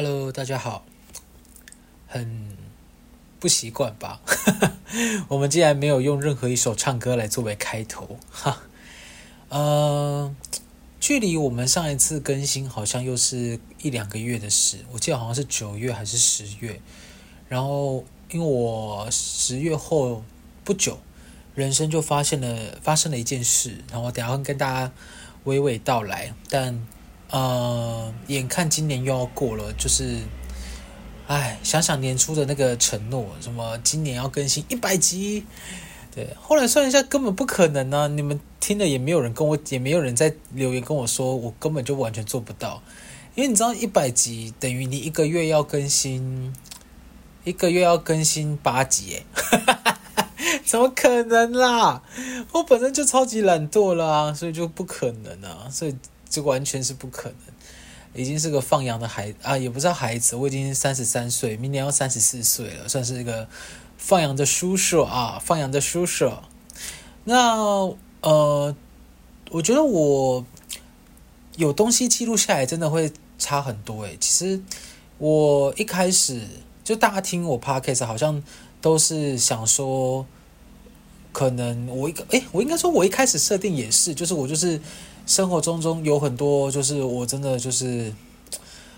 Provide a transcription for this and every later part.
Hello，大家好，很不习惯吧？我们竟然没有用任何一首唱歌来作为开头，哈，呃，距离我们上一次更新好像又是一两个月的事，我记得好像是九月还是十月，然后因为我十月后不久，人生就发现了发生了一件事，然后我等下会跟大家娓娓道来，但。呃，眼看今年又要过了，就是，哎，想想年初的那个承诺，什么今年要更新一百集，对，后来算一下，根本不可能呢、啊。你们听了也没有人跟我，也没有人在留言跟我说，我根本就完全做不到。因为你知道，一百集等于你一个月要更新，一个月要更新八集，哎，怎么可能啦？我本身就超级懒惰了啊，所以就不可能啊，所以。这完全是不可能，已经是个放羊的孩啊，也不是孩子，我已经三十三岁，明年要三十四岁了，算是一个放羊的叔叔啊，放羊的叔叔。那呃，我觉得我有东西记录下来，真的会差很多诶。其实我一开始就大家听我 podcast，好像都是想说，可能我一个诶，我应该说，我一开始设定也是，就是我就是。生活中中有很多，就是我真的就是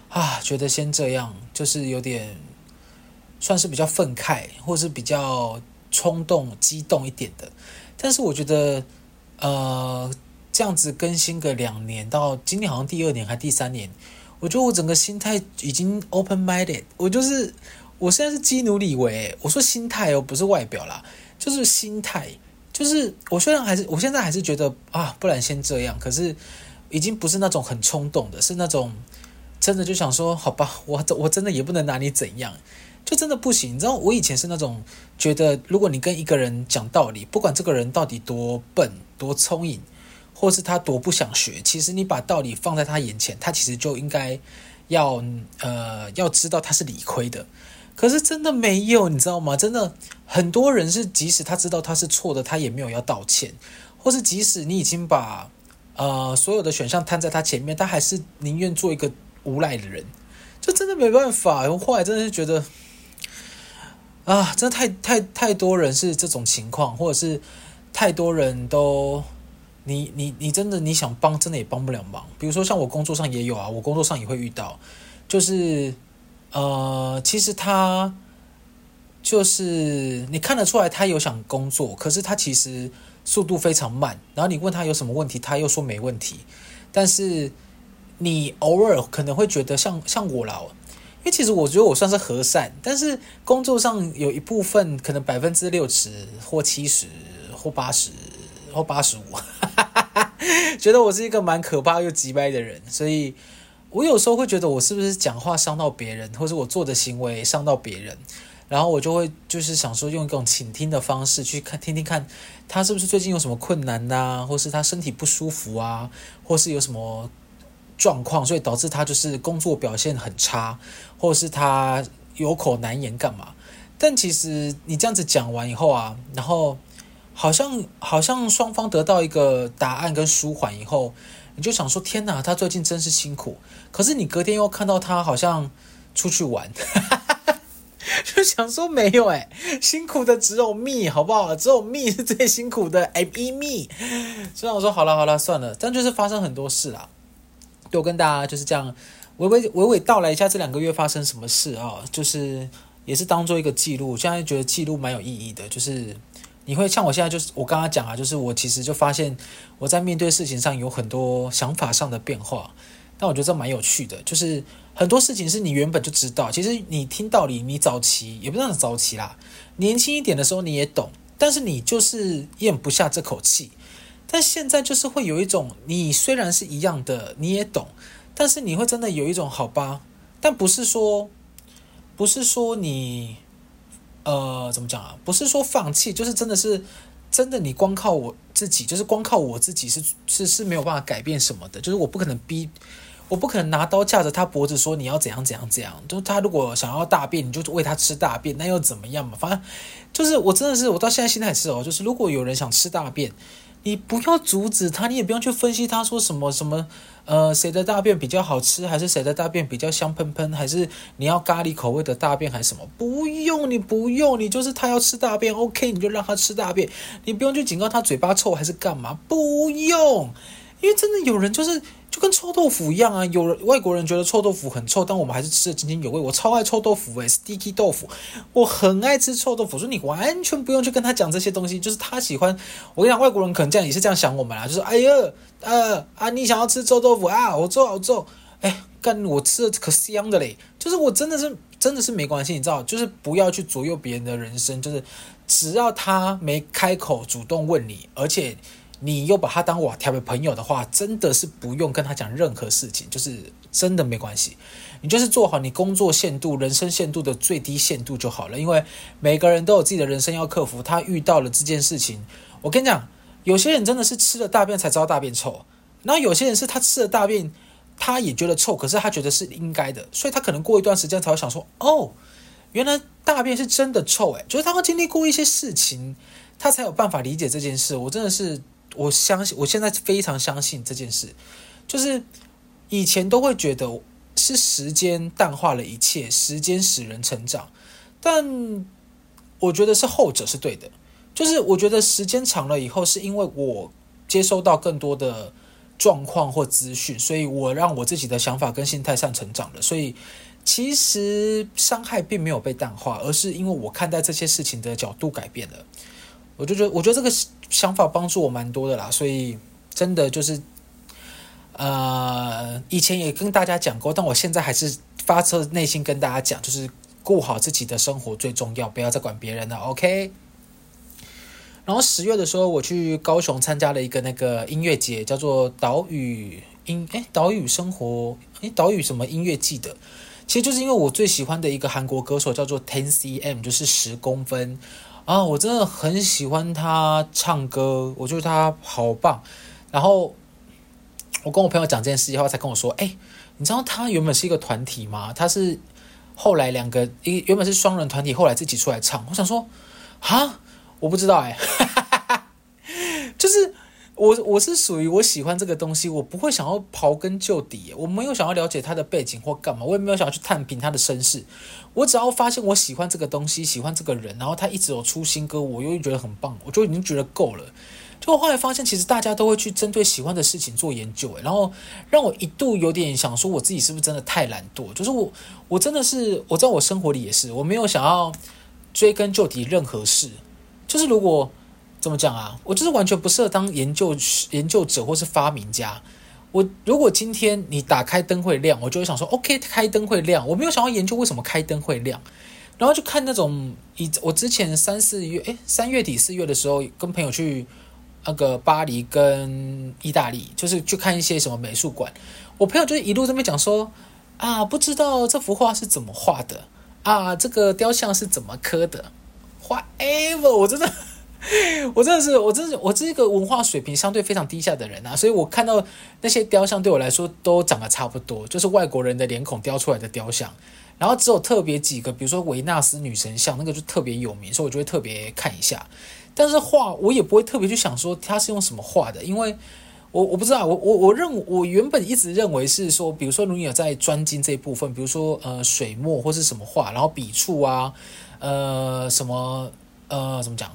啊，觉得先这样，就是有点算是比较愤慨，或是比较冲动、激动一点的。但是我觉得，呃，这样子更新个两年，到今年好像第二年还第三年，我觉得我整个心态已经 open minded。我就是我现在是基努李维，我说心态哦，不是外表啦，就是心态。就是我虽然还是我现在还是觉得啊，不然先这样。可是已经不是那种很冲动的，是那种真的就想说，好吧，我我真的也不能拿你怎样，就真的不行。你知道，我以前是那种觉得，如果你跟一个人讲道理，不管这个人到底多笨、多聪颖，或是他多不想学，其实你把道理放在他眼前，他其实就应该要呃要知道他是理亏的。可是真的没有，你知道吗？真的很多人是，即使他知道他是错的，他也没有要道歉，或是即使你已经把呃所有的选项摊在他前面，他还是宁愿做一个无赖的人，就真的没办法。我后来真的是觉得啊，真的太太太多人是这种情况，或者是太多人都你你你真的你想帮，真的也帮不了忙。比如说像我工作上也有啊，我工作上也会遇到，就是。呃，其实他就是你看得出来，他有想工作，可是他其实速度非常慢。然后你问他有什么问题，他又说没问题。但是你偶尔可能会觉得像像我啦，因为其实我觉得我算是和善，但是工作上有一部分可能百分之六十或七十或八十或八十五，觉得我是一个蛮可怕又急掰的人，所以。我有时候会觉得我是不是讲话伤到别人，或者我做的行为伤到别人，然后我就会就是想说用一种倾听的方式去看听听看他是不是最近有什么困难呐、啊，或是他身体不舒服啊，或是有什么状况，所以导致他就是工作表现很差，或是他有口难言干嘛？但其实你这样子讲完以后啊，然后好像好像双方得到一个答案跟舒缓以后。你就想说天哪，他最近真是辛苦。可是你隔天又看到他好像出去玩，就想说没有哎，辛苦的只有 me 好不好？只有 me 是最辛苦的，I be me。所以我说好了好了算了，但就是发生很多事啦。我跟大家就是这样娓娓娓娓道来一下这两个月发生什么事啊，就是也是当做一个记录。现在觉得记录蛮有意义的，就是。你会像我现在就是我刚刚讲啊，就是我其实就发现我在面对事情上有很多想法上的变化，但我觉得这蛮有趣的，就是很多事情是你原本就知道，其实你听道理，你早期也不算早期啦，年轻一点的时候你也懂，但是你就是咽不下这口气，但现在就是会有一种，你虽然是一样的，你也懂，但是你会真的有一种好吧，但不是说，不是说你。呃，怎么讲啊？不是说放弃，就是真的是真的。你光靠我自己，就是光靠我自己是是是没有办法改变什么的。就是我不可能逼，我不可能拿刀架着他脖子说你要怎样怎样怎样。就是他如果想要大便，你就喂他吃大便，那又怎么样嘛？反正就是我真的是我到现在心态是哦，就是如果有人想吃大便，你不要阻止他，你也不用去分析他说什么什么，呃，谁的大便比较好吃，还是谁的大便比较香喷喷，还是你要咖喱口味的大便还是什么？不用，你不用，你就是他要吃大便，OK，你就让他吃大便，你不用去警告他嘴巴臭还是干嘛，不用，因为真的有人就是。跟臭豆腐一样啊！有人外国人觉得臭豆腐很臭，但我们还是吃得津津有味。我超爱臭豆腐诶、Sticky 豆腐，我很爱吃臭豆腐。所以你完全不用去跟他讲这些东西，就是他喜欢。我跟你讲，外国人可能这样也是这样想我们啦，就是哎呀，呃啊，你想要吃臭豆腐啊？我做好做，哎，干我吃的可香的嘞！就是我真的是真的是没关系，你知道，就是不要去左右别人的人生，就是只要他没开口主动问你，而且。你又把他当瓦条的朋友的话，真的是不用跟他讲任何事情，就是真的没关系。你就是做好你工作限度、人生限度的最低限度就好了。因为每个人都有自己的人生要克服，他遇到了这件事情，我跟你讲，有些人真的是吃了大便才知道大便臭，然后有些人是他吃了大便，他也觉得臭，可是他觉得是应该的，所以他可能过一段时间才会想说，哦，原来大便是真的臭，诶，就是他会经历过一些事情，他才有办法理解这件事。我真的是。我相信，我现在非常相信这件事，就是以前都会觉得是时间淡化了一切，时间使人成长，但我觉得是后者是对的，就是我觉得时间长了以后，是因为我接收到更多的状况或资讯，所以我让我自己的想法跟心态上成长了，所以其实伤害并没有被淡化，而是因为我看待这些事情的角度改变了。我就觉得，我觉得这个想法帮助我蛮多的啦，所以真的就是，呃，以前也跟大家讲过，但我现在还是发自内心跟大家讲，就是过好自己的生活最重要，不要再管别人了，OK？然后十月的时候，我去高雄参加了一个那个音乐节，叫做岛屿音，哎，岛屿生活，哎，岛屿什么音乐季的，其实就是因为我最喜欢的一个韩国歌手叫做 Ten cm，就是十公分。啊，我真的很喜欢他唱歌，我觉得他好棒。然后我跟我朋友讲这件事以后，才跟我说：“哎，你知道他原本是一个团体吗？他是后来两个一原本是双人团体，后来自己出来唱。”我想说：“啊，我不知道哎，就是。”我我是属于我喜欢这个东西，我不会想要刨根究底，我没有想要了解他的背景或干嘛，我也没有想要去探寻他的身世。我只要发现我喜欢这个东西，喜欢这个人，然后他一直有出新歌，我又觉得很棒，我就已经觉得够了。就后来发现，其实大家都会去针对喜欢的事情做研究，然后让我一度有点想说，我自己是不是真的太懒惰？就是我我真的是我在我生活里也是，我没有想要追根究底任何事，就是如果。怎么讲啊？我就是完全不适合当研究研究者或是发明家。我如果今天你打开灯会亮，我就会想说，OK，开灯会亮。我没有想要研究为什么开灯会亮，然后就看那种以我之前三四月，诶，三月底四月的时候，跟朋友去那个巴黎跟意大利，就是去看一些什么美术馆。我朋友就一路这边讲说，啊，不知道这幅画是怎么画的啊，这个雕像是怎么刻的，whatever，我真的。我真的是，我真是，我是一个文化水平相对非常低下的人啊，所以我看到那些雕像对我来说都长得差不多，就是外国人的脸孔雕出来的雕像，然后只有特别几个，比如说维纳斯女神像，那个就特别有名，所以我就会特别看一下。但是画我也不会特别去想说它是用什么画的，因为我我不知道，我我我认我原本一直认为是说，比如说如果你有在专精这一部分，比如说呃水墨或是什么画，然后笔触啊，呃什么呃怎么讲？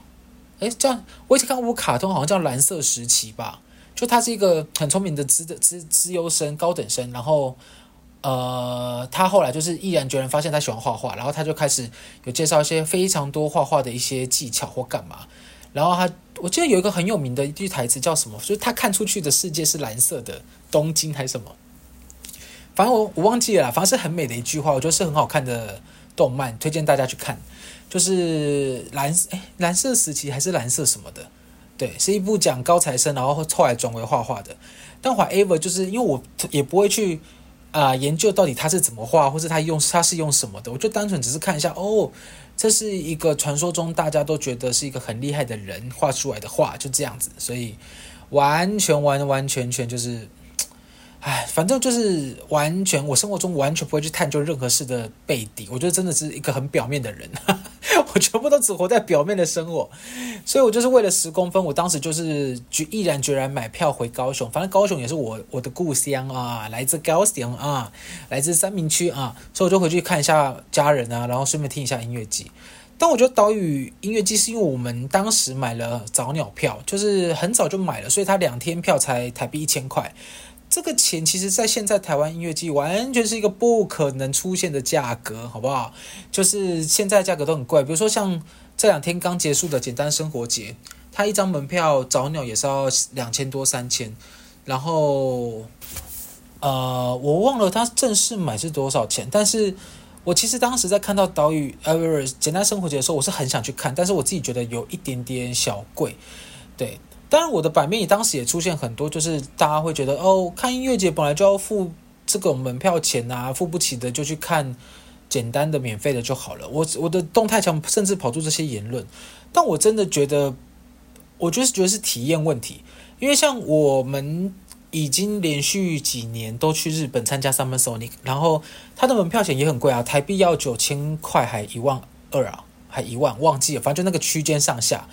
诶，这样我以前看过卡通，好像叫《蓝色时期》吧。就他是一个很聪明的资的资资优生、高等生，然后呃，他后来就是毅然决然发现他喜欢画画，然后他就开始有介绍一些非常多画画的一些技巧或干嘛。然后他，我记得有一个很有名的一句台词叫什么？就是他看出去的世界是蓝色的，东京还是什么？反正我我忘记了，反正是很美的一句话，我觉得是很好看的动漫，推荐大家去看。就是蓝哎，蓝色时期还是蓝色什么的，对，是一部讲高材生，然后后来转为画画的。但 whatever，就是因为我也不会去啊、研究到底他是怎么画，或是他用他是用什么的，我就单纯只是看一下哦，这是一个传说中大家都觉得是一个很厉害的人画出来的画，就这样子，所以完全完完全全就是。哎，反正就是完全，我生活中完全不会去探究任何事的背底。我觉得真的是一个很表面的人，我全部都只活在表面的生活，所以我就是为了十公分，我当时就是决毅然决然买票回高雄，反正高雄也是我我的故乡啊，来自高雄啊，来自三民区啊，所以我就回去看一下家人啊，然后顺便听一下音乐季。但我觉得岛屿音乐季是因为我们当时买了早鸟票，就是很早就买了，所以它两天票才台币一千块。这个钱其实，在现在台湾音乐季完全是一个不可能出现的价格，好不好？就是现在价格都很贵，比如说像这两天刚结束的简单生活节，它一张门票早鸟也是要两千多三千，然后呃，我忘了它正式买是多少钱，但是。我其实当时在看到岛屿呃不是简单生活节的时候，我是很想去看，但是我自己觉得有一点点小贵，对。当然我的版面也当时也出现很多，就是大家会觉得哦，看音乐节本来就要付这个门票钱啊，付不起的就去看简单的免费的就好了。我我的动态墙甚至跑出这些言论，但我真的觉得，我就是觉得是体验问题，因为像我们。已经连续几年都去日本参加 Summer Sonic，然后他的门票钱也很贵啊，台币要九千块，还一万二啊，还一万，忘记了，反正就那个区间上下。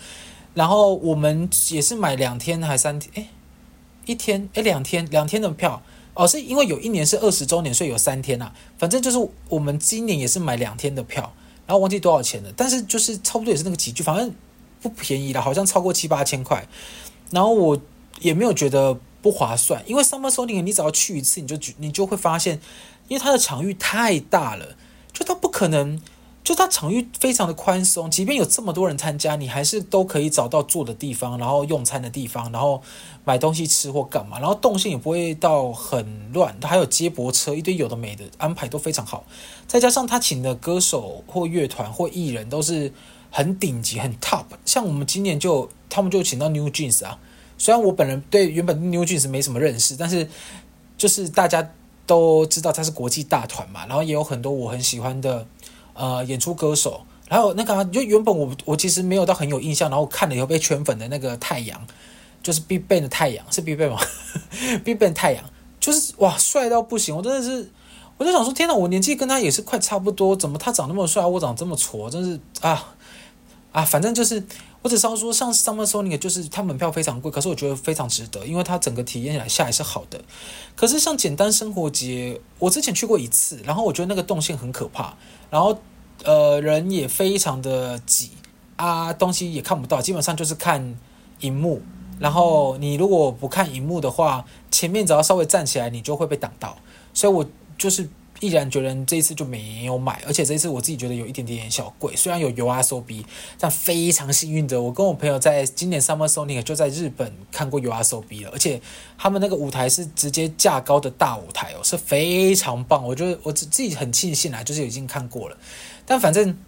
然后我们也是买两天还三天，哎，一天哎两天两天的票哦，是因为有一年是二十周年，所以有三天啊。反正就是我们今年也是买两天的票，然后忘记多少钱了，但是就是差不多也是那个几句，反正不便宜了，好像超过七八千块。然后我也没有觉得。不划算，因为 Summer Sonic 你只要去一次，你就你就会发现，因为它的场域太大了，就它不可能，就它场域非常的宽松，即便有这么多人参加，你还是都可以找到坐的地方，然后用餐的地方，然后买东西吃或干嘛，然后动线也不会到很乱，它还有接驳车，一堆有的没的安排都非常好，再加上他请的歌手或乐团或艺人都是很顶级很 top，像我们今年就他们就请到 New Jeans 啊。虽然我本人对原本 New Jeans 没什么认识，但是就是大家都知道他是国际大团嘛，然后也有很多我很喜欢的呃演出歌手，然后那个就原本我我其实没有到很有印象，然后看了以后被圈粉的那个太阳，就是 BigBang 的太阳是 BigBang 吗？BigBang 太阳就是哇帅到不行，我真的是我就想说天哪，我年纪跟他也是快差不多，怎么他长那么帅，我长这么矬，真是啊啊，反正就是。我只是说，像 Summer Sonic 就是它门票非常贵，可是我觉得非常值得，因为它整个体验来下来是好的。可是像简单生活节，我之前去过一次，然后我觉得那个动线很可怕，然后呃人也非常的挤啊，东西也看不到，基本上就是看荧幕。然后你如果不看荧幕的话，前面只要稍微站起来，你就会被挡到。所以我就是。毅然决然，这一次就没有买，而且这一次我自己觉得有一点点小贵。虽然有 uasobi 但非常幸运的，我跟我朋友在今年 Summer Sonic 就在日本看过 uasobi 了，而且他们那个舞台是直接架高的大舞台哦，是非常棒。我觉得我自自己很庆幸啊，就是已经看过了。但反正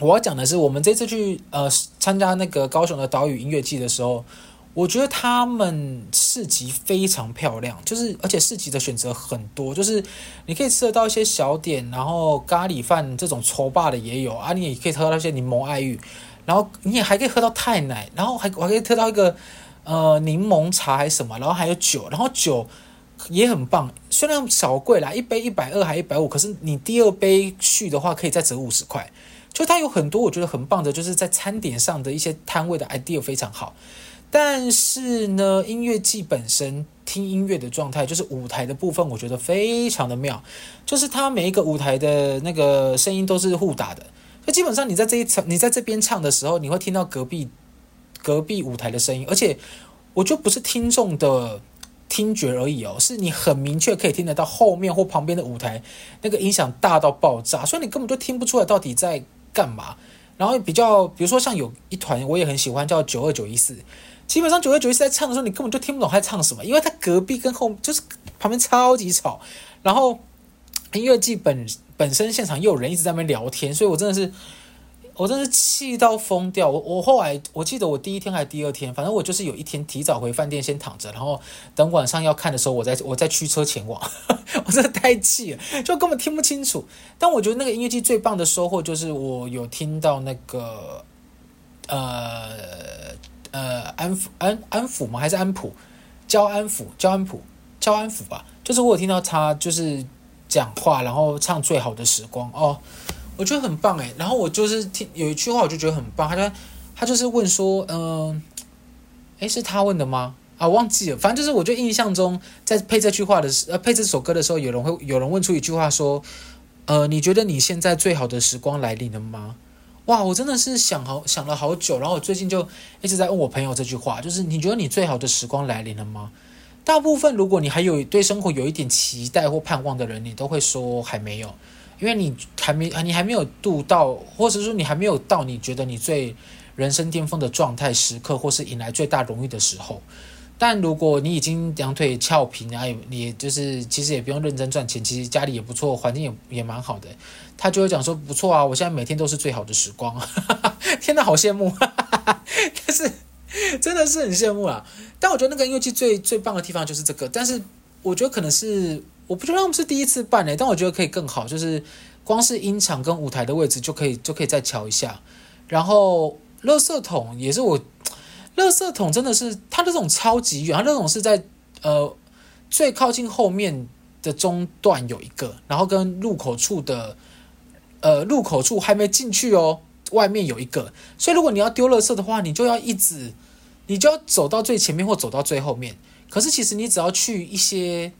我要讲的是，我们这次去呃参加那个高雄的岛屿音乐季的时候。我觉得他们市集非常漂亮，就是而且市集的选择很多，就是你可以吃得到一些小点，然后咖喱饭这种粗霸的也有啊，你也可以喝到一些柠檬爱玉，然后你也还可以喝到泰奶，然后还我还可以喝到一个呃柠檬茶还是什么，然后还有酒，然后酒也很棒，虽然小贵啦，一杯一百二还一百五，可是你第二杯续的话可以再折五十块，就它有很多我觉得很棒的，就是在餐点上的一些摊位的 idea 非常好。但是呢，音乐季本身听音乐的状态，就是舞台的部分，我觉得非常的妙。就是它每一个舞台的那个声音都是互打的，就基本上你在这一场，你在这边唱的时候，你会听到隔壁隔壁舞台的声音，而且我就不是听众的听觉而已哦，是你很明确可以听得到后面或旁边的舞台那个音响大到爆炸，所以你根本就听不出来到底在干嘛。然后比较，比如说像有一团我也很喜欢，叫九二九一四。基本上九月九日在唱的时候，你根本就听不懂他在唱什么，因为他隔壁跟后就是旁边超级吵，然后音乐祭本本身现场又有人一直在那边聊天，所以我真的是我真的是气到疯掉。我我后来我记得我第一天还是第二天，反正我就是有一天提早回饭店先躺着，然后等晚上要看的时候，我再我再驱车前往。我真的太气了，就根本听不清楚。但我觉得那个音乐祭最棒的收获就是我有听到那个呃。呃，安抚安安抚吗？还是安普？焦安抚，焦安普，焦安抚吧。就是我有听到他就是讲话，然后唱《最好的时光》哦，我觉得很棒哎。然后我就是听有一句话，我就觉得很棒，他就他就是问说，嗯、呃，哎，是他问的吗？啊，忘记了，反正就是我就印象中在配这句话的时，呃，配这首歌的时候，有人会有人问出一句话说，呃，你觉得你现在最好的时光来临了吗？哇，我真的是想好想了好久，然后我最近就一直在问我朋友这句话，就是你觉得你最好的时光来临了吗？大部分如果你还有对生活有一点期待或盼望的人，你都会说还没有，因为你还没你还没有度到，或者说你还没有到你觉得你最人生巅峰的状态时刻，或是迎来最大荣誉的时候。但如果你已经两腿翘平啊，你就是其实也不用认真赚钱，其实家里也不错，环境也也蛮好的，他就会讲说不错啊，我现在每天都是最好的时光，天哪，好羡慕，但是真的是很羡慕啊。但我觉得那个音乐季最最棒的地方就是这个，但是我觉得可能是我不觉得他们是第一次办诶，但我觉得可以更好，就是光是音场跟舞台的位置就可以就可以再调一下，然后垃圾桶也是我。垃圾桶真的是它这种超级远，它那种是在呃最靠近后面的中段有一个，然后跟入口处的呃入口处还没进去哦，外面有一个，所以如果你要丢垃圾的话，你就要一直你就要走到最前面或走到最后面。可是其实你只要去一些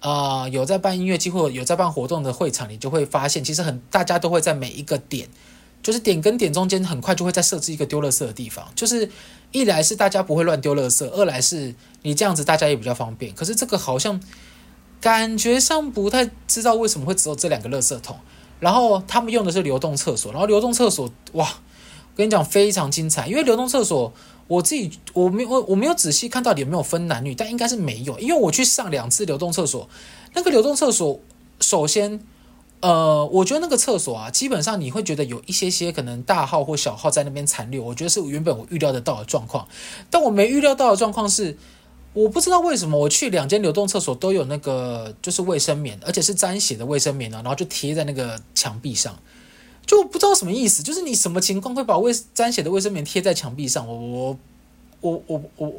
啊、有在办音乐季或有在办活动的会场，你就会发现其实很大家都会在每一个点，就是点跟点中间很快就会再设置一个丢垃圾的地方，就是。一来是大家不会乱丢垃圾，二来是你这样子大家也比较方便。可是这个好像感觉上不太知道为什么会只有这两个垃圾桶，然后他们用的是流动厕所，然后流动厕所哇，我跟你讲非常精彩，因为流动厕所我自己我没我我没有仔细看到底有没有分男女，但应该是没有，因为我去上两次流动厕所，那个流动厕所首先。呃，我觉得那个厕所啊，基本上你会觉得有一些些可能大号或小号在那边残留，我觉得是原本我预料得到的状况。但我没预料到的状况是，我不知道为什么我去两间流动厕所都有那个就是卫生棉，而且是沾血的卫生棉呢，然后就贴在那个墙壁上，就不知道什么意思，就是你什么情况会把卫沾血的卫生棉贴在墙壁上？我我我我我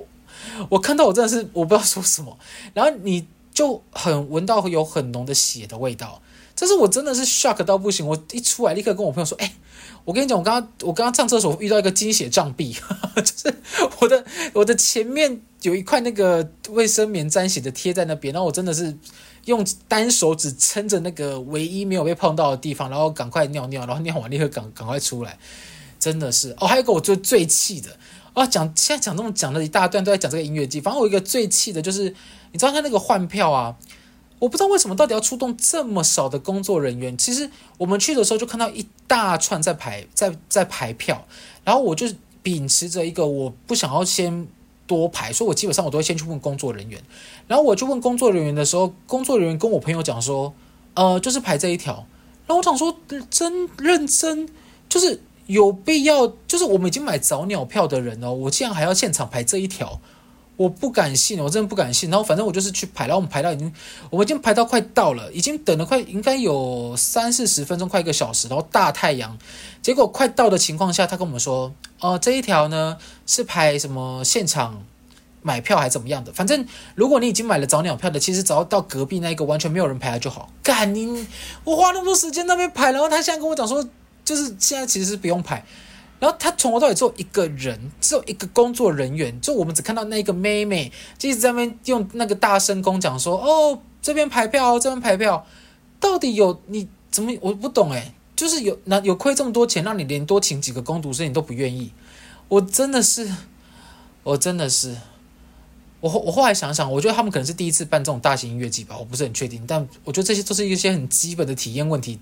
我看到我真的是我不知道说什么，然后你就很闻到有很浓的血的味道。这是我真的是 shock 到不行，我一出来立刻跟我朋友说：“哎，我跟你讲，我刚刚我刚刚上厕所遇到一个经血障壁，就是我的我的前面有一块那个卫生棉沾血的贴在那边，然后我真的是用单手指撑着那个唯一没有被碰到的地方，然后赶快尿尿，然后尿完立刻赶赶快出来，真的是哦。还有一个我最最气的哦，讲现在讲这么讲了一大段都在讲这个音乐季，反正我一个最气的就是你知道他那个换票啊。”我不知道为什么到底要出动这么少的工作人员。其实我们去的时候就看到一大串在排，在在排票。然后我就秉持着一个我不想要先多排，所以我基本上我都会先去问工作人员。然后我就问工作人员的时候，工作人员跟我朋友讲说，呃，就是排这一条。然后我想说，真认真，就是有必要，就是我们已经买早鸟票的人哦，我竟然还要现场排这一条。我不敢信，我真的不敢信。然后反正我就是去排，然后我们排到已经，我们已经排到快到了，已经等了快应该有三四十分钟，快一个小时。然后大太阳，结果快到的情况下，他跟我们说：“哦、呃，这一条呢是排什么现场买票还是怎么样的？反正如果你已经买了早鸟票的，其实只要到隔壁那一个完全没有人排了就好。”干你！我花那么多时间那边排，然后他现在跟我讲说，就是现在其实是不用排。然后他从头到尾只有一个人，只有一个工作人员，就我们只看到那个妹妹，就一直在那边用那个大声公讲说：“哦，这边排票，这边排票。”到底有你怎么我不懂诶，就是有那有亏这么多钱，让你连多请几个工读生你都不愿意，我真的是，我真的是，我我后来想想，我觉得他们可能是第一次办这种大型音乐季吧，我不是很确定，但我觉得这些都是一些很基本的体验问题。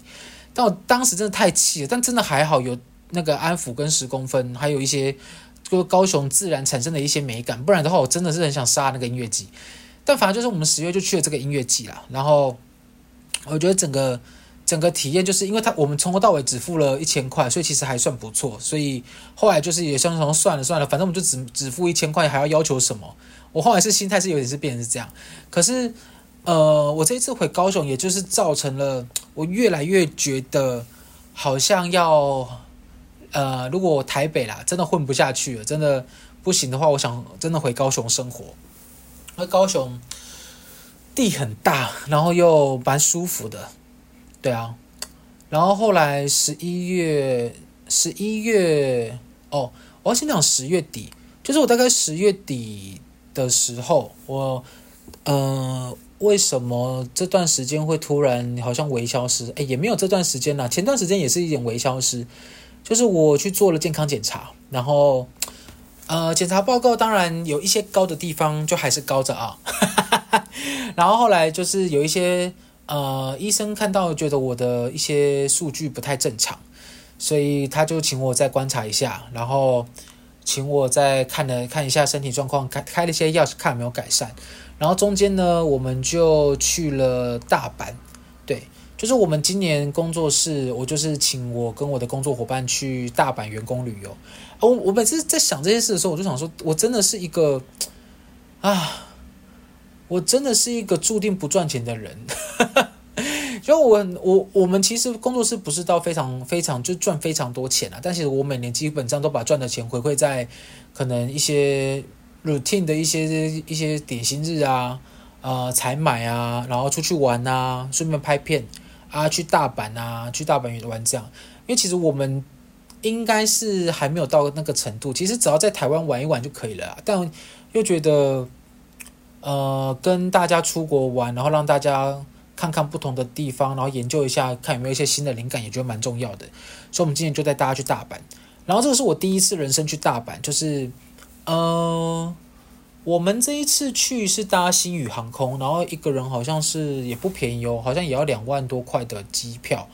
但我当时真的太气了，但真的还好有。那个安抚跟十公分，还有一些就高雄自然产生的一些美感，不然的话，我真的是很想杀那个音乐季。但反正就是我们十月就去了这个音乐季啦，然后我觉得整个整个体验就是因为他我们从头到尾只付了一千块，所以其实还算不错。所以后来就是也想说算了算了，反正我们就只只付一千块，还要要求什么？我后来是心态是有点是变成是这样。可是呃，我这一次回高雄，也就是造成了我越来越觉得好像要。呃，如果台北啦，真的混不下去了，真的不行的话，我想真的回高雄生活。那高雄地很大，然后又蛮舒服的，对啊。然后后来十一月，十一月哦，我要先讲十月底，就是我大概十月底的时候，我呃，为什么这段时间会突然好像微消失？哎，也没有这段时间啦，前段时间也是一点微消失，就是我去做了健康检查，然后呃，检查报告当然有一些高的地方，就还是高着啊，然后后来就是有一些。呃，医生看到觉得我的一些数据不太正常，所以他就请我再观察一下，然后请我再看了看一下身体状况，开开了一些药，看有没有改善。然后中间呢，我们就去了大阪，就是我们今年工作室，我就是请我跟我的工作伙伴去大阪员工旅游。我我每次在想这些事的时候，我就想说，我真的是一个啊。我真的是一个注定不赚钱的人，就我我我们其实工作室不是到非常非常就赚非常多钱啊，但是我每年基本上都把赚的钱回馈在可能一些 routine 的一些一些点心日啊，呃，采买啊，然后出去玩啊，顺便拍片啊，去大阪啊，去大阪玩这样，因为其实我们应该是还没有到那个程度，其实只要在台湾玩一玩就可以了，但又觉得。呃，跟大家出国玩，然后让大家看看不同的地方，然后研究一下，看有没有一些新的灵感，也觉得蛮重要的。所以，我们今天就带大家去大阪。然后，这个是我第一次人生去大阪，就是，呃，我们这一次去是搭星宇航空，然后一个人好像是也不便宜哦，好像也要两万多块的机票。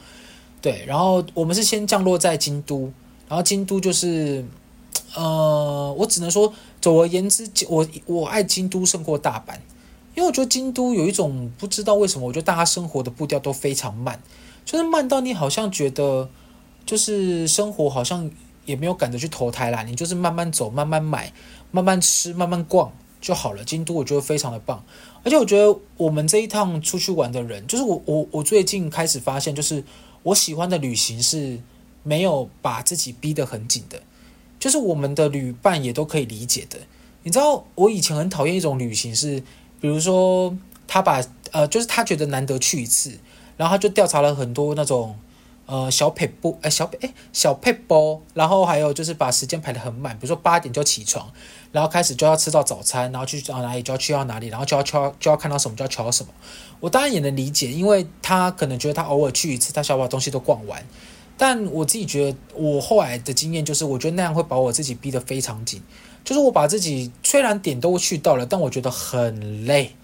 对，然后我们是先降落在京都，然后京都就是。呃，我只能说，总而言之，我我爱京都胜过大阪，因为我觉得京都有一种不知道为什么，我觉得大家生活的步调都非常慢，就是慢到你好像觉得，就是生活好像也没有赶着去投胎啦，你就是慢慢走，慢慢买，慢慢吃，慢慢逛就好了。京都我觉得非常的棒，而且我觉得我们这一趟出去玩的人，就是我我我最近开始发现，就是我喜欢的旅行是没有把自己逼得很紧的。就是我们的旅伴也都可以理解的，你知道，我以前很讨厌一种旅行是，比如说他把呃，就是他觉得难得去一次，然后他就调查了很多那种呃小撇步，哎小哎小撇步，然后还有就是把时间排得很满，比如说八点就起床，然后开始就要吃到早餐，然后去到哪里就要去到哪里，然后就要敲就要看到什么就要敲什么，我当然也能理解，因为他可能觉得他偶尔去一次，他想把东西都逛完。但我自己觉得，我后来的经验就是，我觉得那样会把我自己逼得非常紧。就是我把自己虽然点都去到了，但我觉得很累，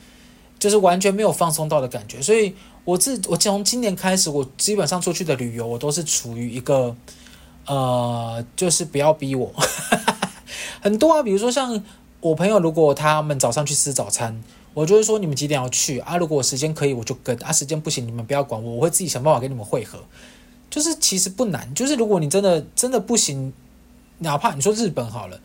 就是完全没有放松到的感觉。所以我自我从今年开始，我基本上出去的旅游，我都是处于一个呃，就是不要逼我。很多啊，比如说像我朋友，如果他们早上去吃早餐，我就会说你们几点要去啊？如果我时间可以，我就跟啊；时间不行，你们不要管我，我会自己想办法跟你们会合。就是其实不难，就是如果你真的真的不行，哪怕你说日本好了，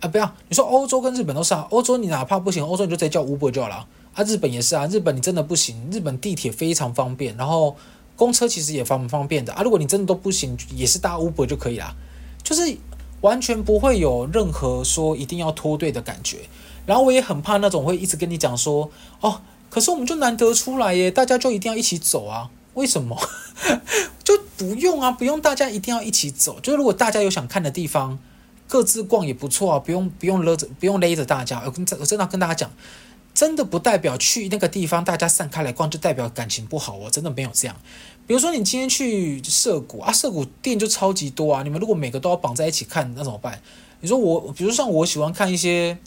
啊不要，你说欧洲跟日本都是啊，欧洲你哪怕不行，欧洲你就直接叫 Uber 就好了，啊日本也是啊，日本你真的不行，日本地铁非常方便，然后公车其实也方不方便的啊，如果你真的都不行，也是搭 Uber 就可以啦，就是完全不会有任何说一定要脱队的感觉，然后我也很怕那种会一直跟你讲说，哦，可是我们就难得出来耶，大家就一定要一起走啊。为什么？就不用啊，不用大家一定要一起走。就是如果大家有想看的地方，各自逛也不错啊，不用不用勒着，不用勒着大家。我跟我真的跟大家讲，真的不代表去那个地方大家散开来逛就代表感情不好哦，真的没有这样。比如说你今天去涩谷啊，涩谷店就超级多啊，你们如果每个都要绑在一起看，那怎么办？你说我，比如像我喜欢看一些，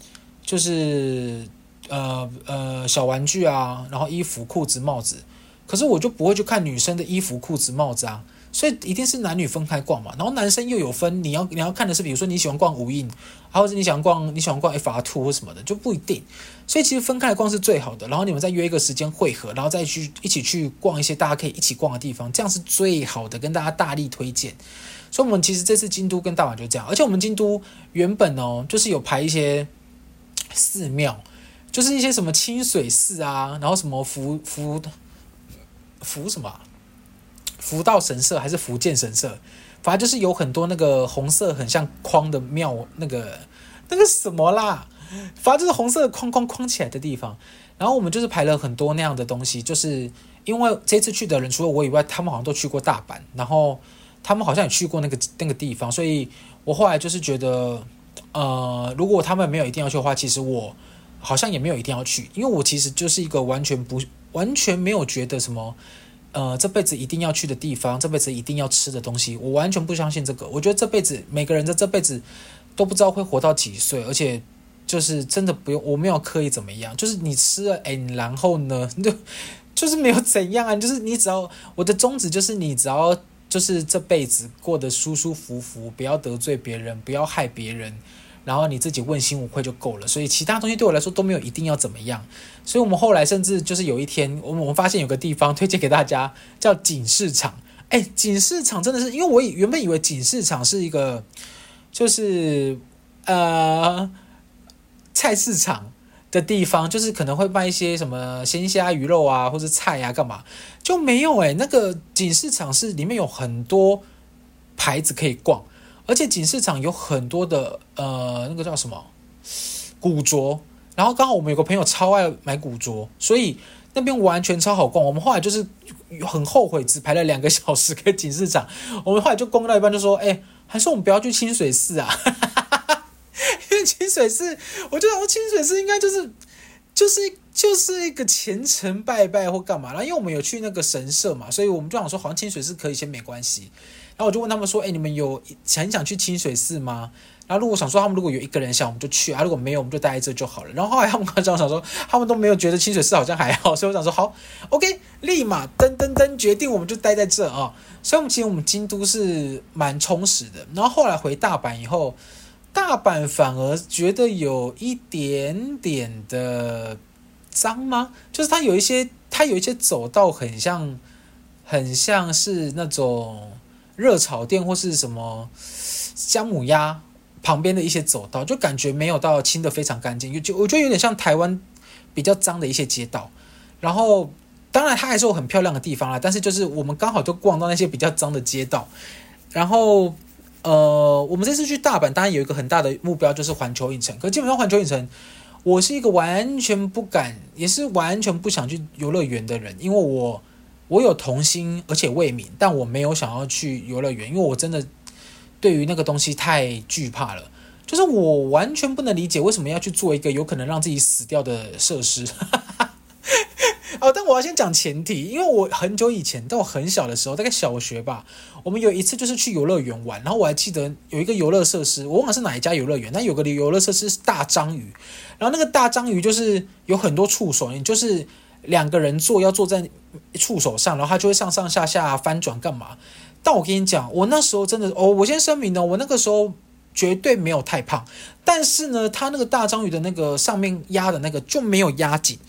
就是呃呃小玩具啊，然后衣服、裤子、帽子。可是我就不会去看女生的衣服、裤子、帽子啊，所以一定是男女分开逛嘛。然后男生又有分，你要你要看的是，比如说你喜欢逛无印，或者你喜欢逛你喜欢逛 FR2 或什么的，就不一定。所以其实分开来逛是最好的。然后你们再约一个时间会合，然后再去一起去逛一些大家可以一起逛的地方，这样是最好的，跟大家大力推荐。所以我们其实这次京都跟大阪就这样，而且我们京都原本哦就是有排一些寺庙，就是一些什么清水寺啊，然后什么福福。福什么、福道神社还是福建神社？反正就是有很多那个红色很像框的庙，那个那个什么啦，反正就是红色的框框框起来的地方。然后我们就是排了很多那样的东西，就是因为这次去的人除了我以外，他们好像都去过大阪，然后他们好像也去过那个那个地方，所以我后来就是觉得，呃，如果他们没有一定要去的话，其实我好像也没有一定要去，因为我其实就是一个完全不完全没有觉得什么，呃，这辈子一定要去的地方，这辈子一定要吃的东西，我完全不相信这个。我觉得这辈子每个人在这辈子都不知道会活到几岁，而且。就是真的不用，我没有刻意怎么样，就是你吃了，哎，然后呢，就 就是没有怎样啊，就是你只要我的宗旨就是你只要就是这辈子过得舒舒服服，不要得罪别人，不要害别人，然后你自己问心无愧就够了。所以其他东西对我来说都没有一定要怎么样。所以我们后来甚至就是有一天，我们我们发现有个地方推荐给大家，叫锦市场。哎，锦市场真的是，因为我原本以为锦市场是一个，就是呃。菜市场的地方，就是可能会卖一些什么鲜虾、鱼肉啊，或者菜啊，干嘛就没有诶、欸，那个锦市场是里面有很多牌子可以逛，而且锦市场有很多的呃，那个叫什么古着，然后刚好我们有个朋友超爱买古着，所以那边完全超好逛。我们后来就是很后悔，只排了两个小时给锦市场，我们后来就逛到一半就说，哎、欸，还是我们不要去清水寺啊。因为清水寺，我就想说清水寺应该就是就是就是一个虔诚拜拜或干嘛。然后因为我们有去那个神社嘛，所以我们就想说好像清水寺可以先没关系。然后我就问他们说：“哎，你们有很想去清水寺吗？”然后如果想说他们如果有一个人想，我们就去啊；如果没有，我们就待在这就好了。然后后来他们刚刚想说，他们都没有觉得清水寺好像还好，所以我想说好，OK，立马噔噔噔决定，我们就待在这啊。所以我们其实我们京都是蛮充实的。然后后来回大阪以后。大阪反而觉得有一点点的脏吗？就是它有一些，它有一些走道很像，很像是那种热炒店或是什么姜母鸭旁边的一些走道，就感觉没有到清的非常干净，就我觉得有点像台湾比较脏的一些街道。然后当然它还是有很漂亮的地方啦，但是就是我们刚好都逛到那些比较脏的街道，然后。呃，我们这次去大阪，当然有一个很大的目标就是环球影城。可基本上环球影城，我是一个完全不敢，也是完全不想去游乐园的人，因为我我有童心，而且未泯，但我没有想要去游乐园，因为我真的对于那个东西太惧怕了。就是我完全不能理解为什么要去做一个有可能让自己死掉的设施。哦，但我要先讲前提，因为我很久以前，在我很小的时候，大概小学吧，我们有一次就是去游乐园玩，然后我还记得有一个游乐设施，我忘了是哪一家游乐园，但有个游乐设施是大章鱼，然后那个大章鱼就是有很多触手，你就是两个人坐要坐在触手上，然后它就会上上下下翻转干嘛？但我跟你讲，我那时候真的，哦，我先声明呢，我那个时候绝对没有太胖，但是呢，它那个大章鱼的那个上面压的那个就没有压紧。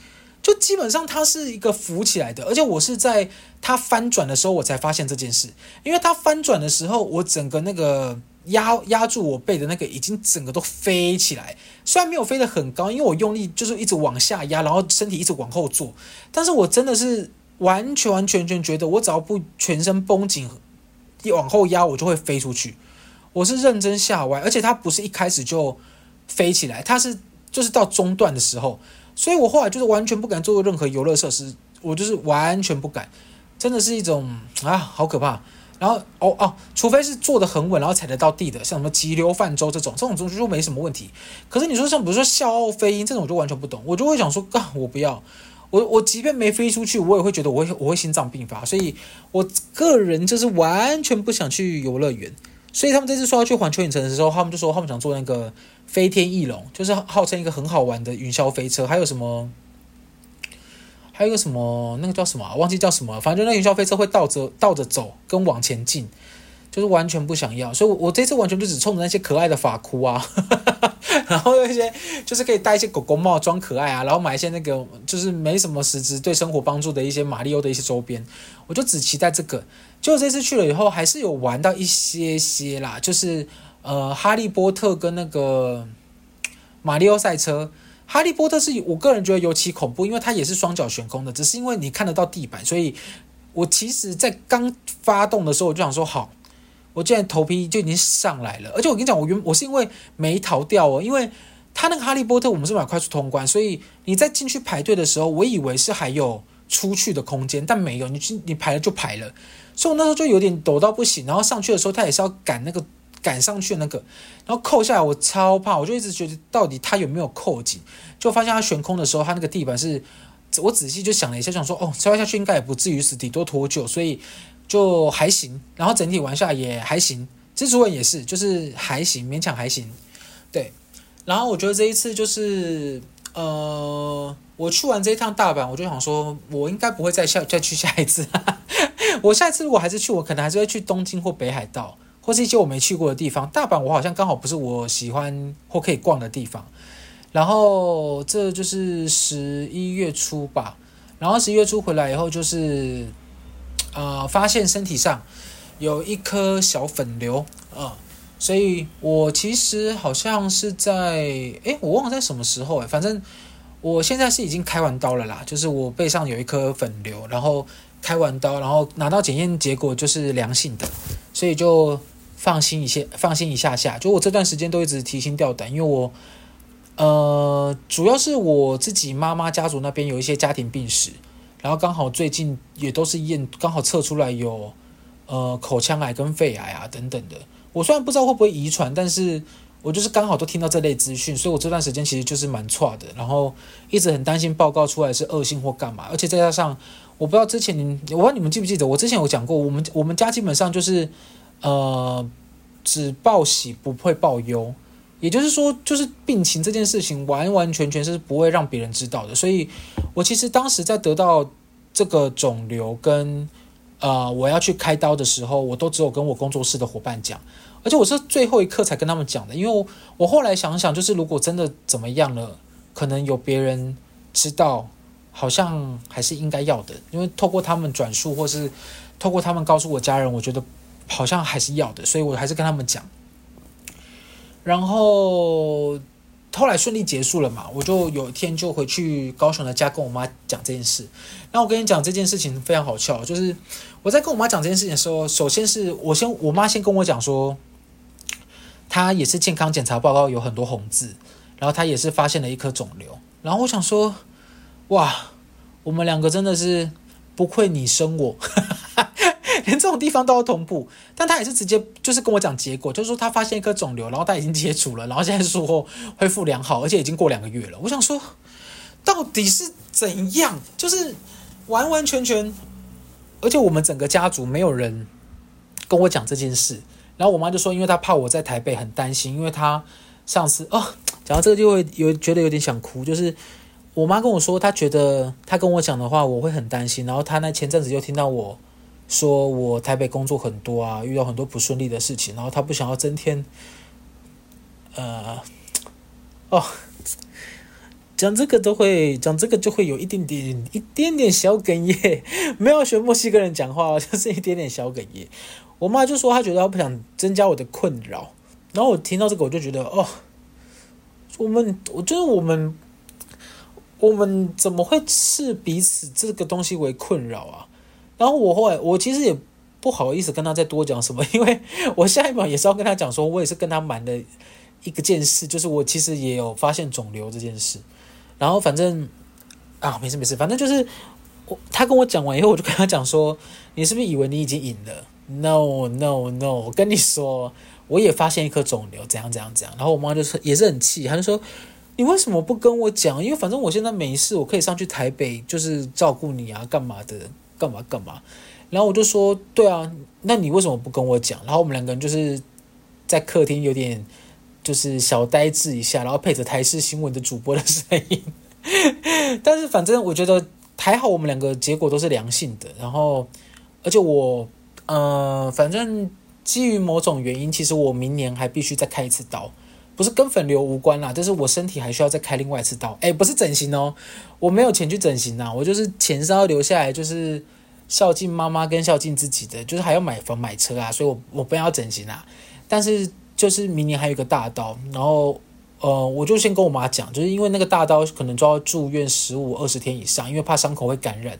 就基本上它是一个浮起来的，而且我是在它翻转的时候我才发现这件事，因为它翻转的时候，我整个那个压压住我背的那个已经整个都飞起来，虽然没有飞得很高，因为我用力就是一直往下压，然后身体一直往后坐，但是我真的是完全完全全觉得我只要不全身绷紧，一往后压我就会飞出去，我是认真吓歪，而且它不是一开始就飞起来，它是就是到中段的时候。所以我后来就是完全不敢做任何游乐设施，我就是完全不敢，真的是一种啊，好可怕。然后哦哦，除非是坐得很稳，然后踩得到地的，像什么急流泛舟这种，这种东西就没什么问题。可是你说像比如说笑傲飞鹰这种，我就完全不懂，我就会想说，啊，我不要，我我即便没飞出去，我也会觉得我会我会心脏病发。所以我个人就是完全不想去游乐园。所以他们这次说要去环球影城的时候，他们就说他们想坐那个。飞天翼龙就是号称一个很好玩的云霄飞车，还有什么？还有个什么？那个叫什么？忘记叫什么？反正就那云霄飞车会倒着倒着走，跟往前进，就是完全不想要。所以我，我这次完全就只冲着那些可爱的发箍啊，然后那些就是可以戴一些狗狗帽装可爱啊，然后买一些那个就是没什么实质对生活帮助的一些马里欧的一些周边，我就只期待这个。就这次去了以后，还是有玩到一些些啦，就是。呃，哈利波特跟那个马里奥赛车，哈利波特是我个人觉得尤其恐怖，因为它也是双脚悬空的，只是因为你看得到地板，所以我其实在刚发动的时候我就想说，好，我竟然头皮就已经上来了，而且我跟你讲，我原我是因为没逃掉哦，因为他那个哈利波特我们是买快速通关，所以你在进去排队的时候，我以为是还有出去的空间，但没有，你去你排了就排了，所以我那时候就有点抖到不行。然后上去的时候，他也是要赶那个赶上去的那个，然后扣下来，我超怕，我就一直觉得到底他有没有扣紧，就发现他悬空的时候，他那个地板是，我仔细就想了一下，想说哦，摔下去应该也不至于死，顶多脱臼，所以就还行。然后整体玩下也还行，蜘蛛人也是，就是还行，勉强还行，对。然后我觉得这一次就是，呃，我去完这一趟大阪，我就想说，我应该不会再下再去下一次。我下一次如果还是去，我可能还是会去东京或北海道，或是一些我没去过的地方。大阪我好像刚好不是我喜欢或可以逛的地方。然后这就是十一月初吧。然后十一月初回来以后，就是，呃，发现身体上有一颗小粉瘤，啊、所以我其实好像是在，诶，我忘了在什么时候诶，反正我现在是已经开完刀了啦，就是我背上有一颗粉瘤，然后开完刀，然后拿到检验结果就是良性的，所以就放心一些，放心一下下。就我这段时间都一直提心吊胆，因为我，呃，主要是我自己妈妈家族那边有一些家庭病史，然后刚好最近也都是验，刚好测出来有，呃，口腔癌跟肺癌啊等等的。我虽然不知道会不会遗传，但是我就是刚好都听到这类资讯，所以我这段时间其实就是蛮差的，然后一直很担心报告出来是恶性或干嘛，而且再加上我不知道之前你，我不知道你们记不记得，我之前有讲过，我们我们家基本上就是呃只报喜不会报忧，也就是说就是病情这件事情完完全全是不会让别人知道的，所以我其实当时在得到这个肿瘤跟。呃，我要去开刀的时候，我都只有跟我工作室的伙伴讲，而且我是最后一刻才跟他们讲的，因为我，我后来想想，就是如果真的怎么样了，可能有别人知道，好像还是应该要的，因为透过他们转述，或是透过他们告诉我家人，我觉得好像还是要的，所以我还是跟他们讲，然后。后来顺利结束了嘛，我就有一天就回去高雄的家跟我妈讲这件事。那我跟你讲这件事情非常好笑，就是我在跟我妈讲这件事情的时候，首先是我先我妈先跟我讲说，她也是健康检查报告有很多红字，然后她也是发现了一颗肿瘤。然后我想说，哇，我们两个真的是不愧你生我。连这种地方都要同步，但他也是直接就是跟我讲结果，就是说他发现一颗肿瘤，然后他已经切除了，然后现在说恢复良好，而且已经过两个月了。我想说，到底是怎样？就是完完全全，而且我们整个家族没有人跟我讲这件事。然后我妈就说，因为她怕我在台北很担心，因为她上次哦，讲到这个就会有觉得有点想哭，就是我妈跟我说，她觉得她跟我讲的话我会很担心，然后她那前阵子又听到我。说我台北工作很多啊，遇到很多不顺利的事情，然后他不想要增添，呃，哦，讲这个都会讲这个就会有一点点一点点小哽咽，没有学墨西哥人讲话，就是一点点小哽咽。我妈就说她觉得她不想增加我的困扰，然后我听到这个我就觉得哦，我们我觉得我们我们怎么会视彼此这个东西为困扰啊？然后我后来，我其实也不好意思跟他再多讲什么，因为我下一秒也是要跟他讲说，我也是跟他瞒的一个件事，就是我其实也有发现肿瘤这件事。然后反正啊，没事没事，反正就是我他跟我讲完以后，我就跟他讲说，你是不是以为你已经赢了？No No No，我跟你说，我也发现一颗肿瘤，怎样怎样怎样。然后我妈就是也是很气，她就说，你为什么不跟我讲？因为反正我现在没事，我可以上去台北，就是照顾你啊，干嘛的。干嘛干嘛？然后我就说，对啊，那你为什么不跟我讲？然后我们两个人就是在客厅有点就是小呆滞一下，然后配着台式新闻的主播的声音。但是反正我觉得还好，我们两个结果都是良性的。然后而且我呃，反正基于某种原因，其实我明年还必须再开一次刀。不是跟粉瘤无关啦，就是我身体还需要再开另外一次刀。诶，不是整形哦，我没有钱去整形啦，我就是钱是要留下来，就是孝敬妈妈跟孝敬自己的，就是还要买房买车啊，所以我我不要整形啦。但是就是明年还有一个大刀，然后呃，我就先跟我妈讲，就是因为那个大刀可能就要住院十五二十天以上，因为怕伤口会感染，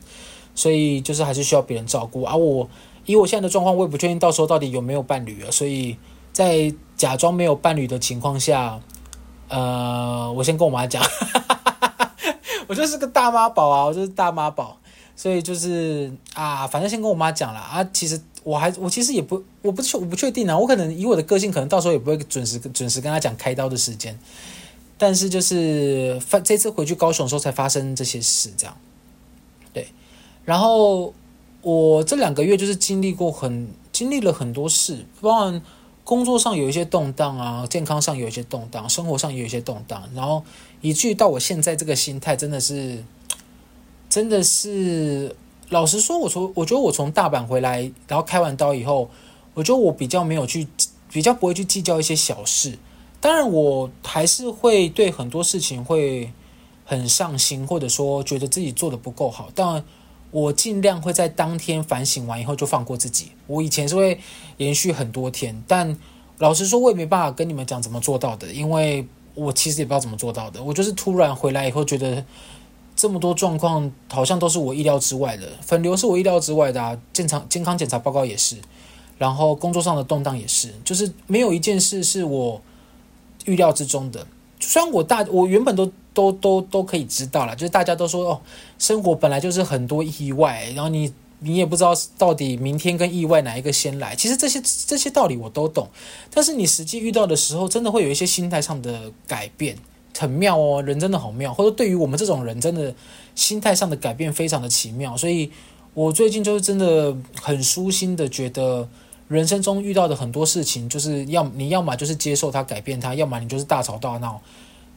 所以就是还是需要别人照顾。而、啊、我以我现在的状况，我也不确定到时候到底有没有伴侣啊，所以。在假装没有伴侣的情况下，呃，我先跟我妈讲，我就是个大妈宝啊，我就是大妈宝，所以就是啊，反正先跟我妈讲了啊。其实我还我其实也不我不确我不确定啊，我可能以我的个性，可能到时候也不会准时准时跟她讲开刀的时间。但是就是发这次回去高雄的时候才发生这些事，这样，对。然后我这两个月就是经历过很经历了很多事，包含工作上有一些动荡啊，健康上有一些动荡，生活上也有一些动荡，然后以至于到我现在这个心态真的是，真的是老实说，我从我觉得我从大阪回来，然后开完刀以后，我觉得我比较没有去比较不会去计较一些小事。当然，我还是会对很多事情会很上心，或者说觉得自己做得不够好。但我尽量会在当天反省完以后就放过自己。我以前是会延续很多天，但老实说，我也没办法跟你们讲怎么做到的，因为我其实也不知道怎么做到的。我就是突然回来以后，觉得这么多状况好像都是我意料之外的，粉瘤是我意料之外的啊，健康健康检查报告也是，然后工作上的动荡也是，就是没有一件事是我。预料之中的，虽然我大我原本都都都都可以知道了，就是大家都说哦，生活本来就是很多意外，然后你你也不知道到底明天跟意外哪一个先来。其实这些这些道理我都懂，但是你实际遇到的时候，真的会有一些心态上的改变，很妙哦，人真的好妙，或者对于我们这种人，真的心态上的改变非常的奇妙。所以我最近就是真的很舒心的觉得。人生中遇到的很多事情，就是要你要么就是接受它、改变它，要么你就是大吵大闹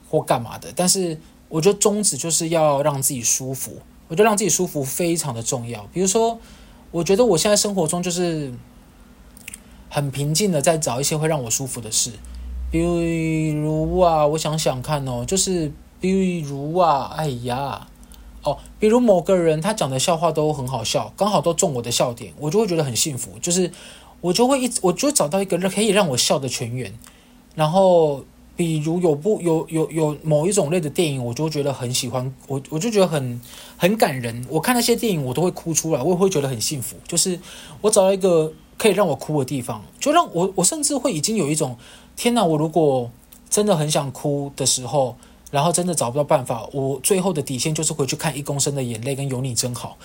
或干嘛的。但是我觉得宗旨就是要让自己舒服，我觉得让自己舒服非常的重要。比如说，我觉得我现在生活中就是很平静的在找一些会让我舒服的事，比如啊，我想想看哦，就是比如啊，哎呀，哦，比如某个人他讲的笑话都很好笑，刚好都中我的笑点，我就会觉得很幸福，就是。我就会一直，我就找到一个可以让我笑的全员。然后，比如有部有有有某一种类的电影，我就觉得很喜欢，我我就觉得很很感人。我看那些电影，我都会哭出来，我也会觉得很幸福。就是我找到一个可以让我哭的地方，就让我我甚至会已经有一种天哪！我如果真的很想哭的时候。然后真的找不到办法，我最后的底线就是回去看一公升的眼泪跟有你真好，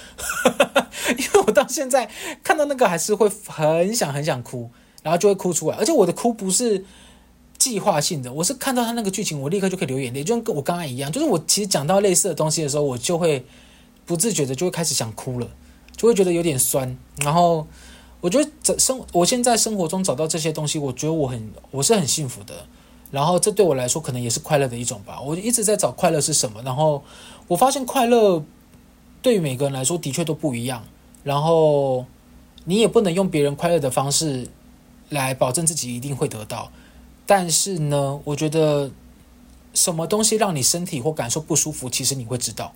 因为我到现在看到那个还是会很想很想哭，然后就会哭出来，而且我的哭不是计划性的，我是看到他那个剧情，我立刻就可以流眼泪，就跟我刚刚一样，就是我其实讲到类似的东西的时候，我就会不自觉的就会开始想哭了，就会觉得有点酸，然后我觉得这生我现在生活中找到这些东西，我觉得我很我是很幸福的。然后这对我来说可能也是快乐的一种吧。我一直在找快乐是什么，然后我发现快乐对于每个人来说的确都不一样。然后你也不能用别人快乐的方式来保证自己一定会得到。但是呢，我觉得什么东西让你身体或感受不舒服，其实你会知道。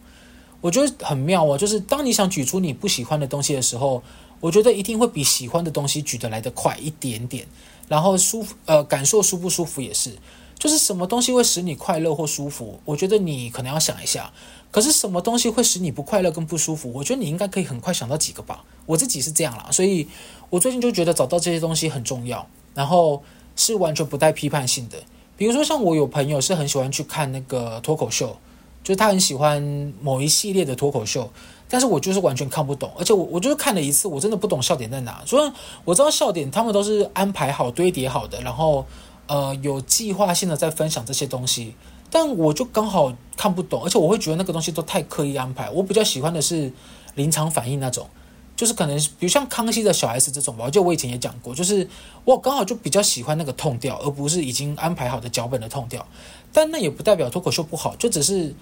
我觉得很妙啊，就是当你想举出你不喜欢的东西的时候，我觉得一定会比喜欢的东西举得来得快一点点。然后舒服，呃，感受舒不舒服也是，就是什么东西会使你快乐或舒服？我觉得你可能要想一下。可是什么东西会使你不快乐跟不舒服？我觉得你应该可以很快想到几个吧。我自己是这样啦，所以我最近就觉得找到这些东西很重要。然后是完全不带批判性的。比如说像我有朋友是很喜欢去看那个脱口秀，就他很喜欢某一系列的脱口秀。但是我就是完全看不懂，而且我我就是看了一次，我真的不懂笑点在哪。所以我知道笑点他们都是安排好、堆叠好的，然后呃有计划性的在分享这些东西，但我就刚好看不懂，而且我会觉得那个东西都太刻意安排。我比较喜欢的是临场反应那种，就是可能比如像康熙的小 S 这种吧，就我以前也讲过，就是我刚好就比较喜欢那个 tone 调，而不是已经安排好的脚本的 tone 调。但那也不代表脱口秀不好，就只是。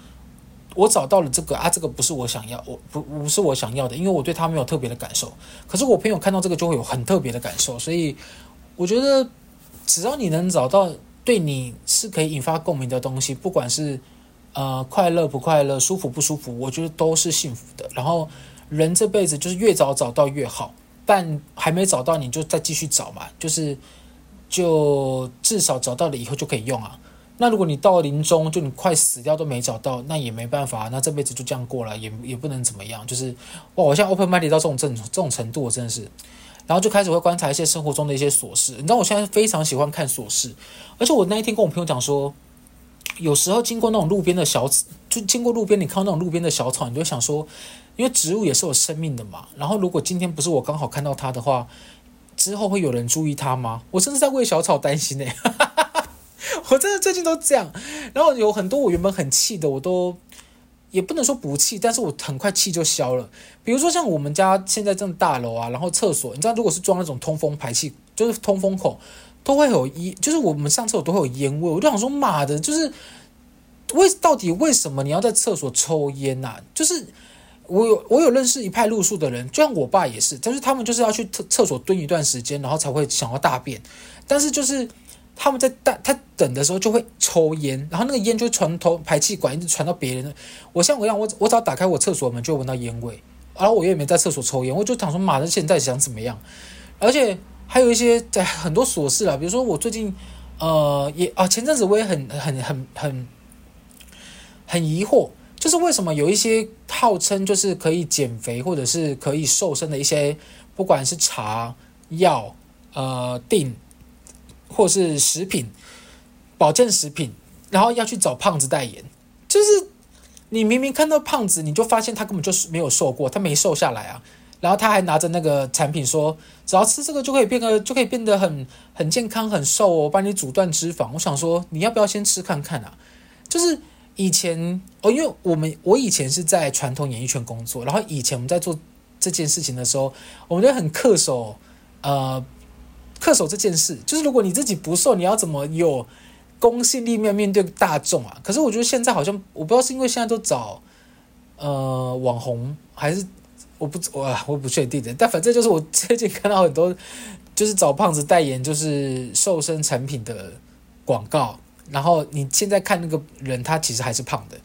我找到了这个啊，这个不是我想要，我不不是我想要的，因为我对他没有特别的感受。可是我朋友看到这个就会有很特别的感受，所以我觉得只要你能找到对你是可以引发共鸣的东西，不管是呃快乐不快乐、舒服不舒服，我觉得都是幸福的。然后人这辈子就是越早找到越好，但还没找到你就再继续找嘛，就是就至少找到了以后就可以用啊。那如果你到临终，就你快死掉都没找到，那也没办法，那这辈子就这样过了，也也不能怎么样。就是哇，我现在 open mind 到这种这种这种程度，我真的是，然后就开始会观察一些生活中的一些琐事。你知道我现在非常喜欢看琐事，而且我那一天跟我朋友讲说，有时候经过那种路边的小，就经过路边，你看到那种路边的小草，你就想说，因为植物也是有生命的嘛。然后如果今天不是我刚好看到它的话，之后会有人注意它吗？我甚至在为小草担心呢。我真的最近都这样。然后有很多我原本很气的，我都也不能说不气，但是我很快气就消了。比如说像我们家现在这种大楼啊，然后厕所，你知道，如果是装那种通风排气，就是通风口。都会有烟，就是我们上厕所都会有烟味，我就想说，妈的，就是为到底为什么你要在厕所抽烟呐？就是我有我有认识一派路数的人，就像我爸也是，但是他们就是要去厕厕所蹲一段时间，然后才会想要大便。但是就是他们在大他等的时候就会抽烟，然后那个烟就会传头排气管一直传到别人。我像我一样，我我只要打开我厕所门就闻到烟味，然后我也没在厕所抽烟，我就想说，妈的，现在想怎么样？而且。还有一些在很多琐事啊，比如说我最近，呃，也啊，前阵子我也很很很很很疑惑，就是为什么有一些号称就是可以减肥或者是可以瘦身的一些，不管是茶药、呃定，或是食品、保健食品，然后要去找胖子代言，就是你明明看到胖子，你就发现他根本就是没有瘦过，他没瘦下来啊。然后他还拿着那个产品说，只要吃这个就可以变得就可以变得很很健康很瘦哦，帮你阻断脂肪。我想说，你要不要先吃看看啊？就是以前哦，因为我们我以前是在传统演艺圈工作，然后以前我们在做这件事情的时候，我们就很恪守呃恪守这件事，就是如果你自己不瘦，你要怎么有公信力面面对大众啊？可是我觉得现在好像我不知道是因为现在都找呃网红还是。我不我我不确定的，但反正就是我最近看到很多，就是找胖子代言，就是瘦身产品的广告。然后你现在看那个人，他其实还是胖的，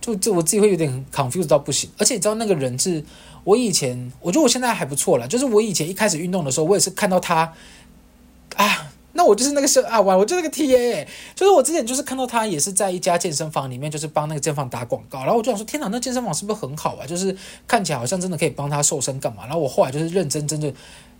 就就我自己会有点 confused 到不行。而且你知道那个人是我以前，我觉得我现在还不错啦，就是我以前一开始运动的时候，我也是看到他啊。那我就是那个是啊，我我就那个 TA，就是我之前就是看到他也是在一家健身房里面，就是帮那个健身房打广告，然后我就想说，天哪，那健身房是不是很好啊？就是看起来好像真的可以帮他瘦身干嘛？然后我后来就是认真真的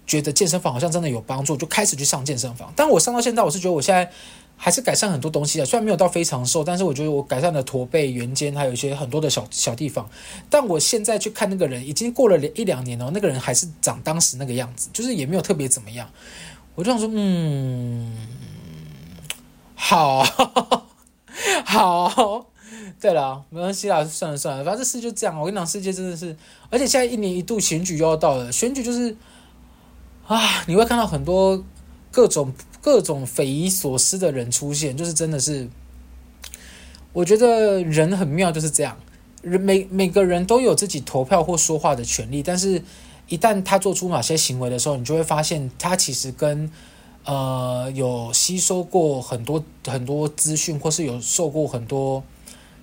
觉得健身房好像真的有帮助，就开始去上健身房。但我上到现在，我是觉得我现在还是改善很多东西的，虽然没有到非常瘦，但是我觉得我改善了驼背、圆肩，还有一些很多的小小地方。但我现在去看那个人，已经过了一两年了，那个人还是长当时那个样子，就是也没有特别怎么样。我就想说，嗯。好，好，对了，没关系啦，算了算了，反正这事就这样。我跟你讲，世界真的是，而且现在一年一度选举又要到了，选举就是啊，你会看到很多各种各种匪夷所思的人出现，就是真的是，我觉得人很妙，就是这样，人每每个人都有自己投票或说话的权利，但是一旦他做出哪些行为的时候，你就会发现他其实跟。呃，有吸收过很多很多资讯，或是有受过很多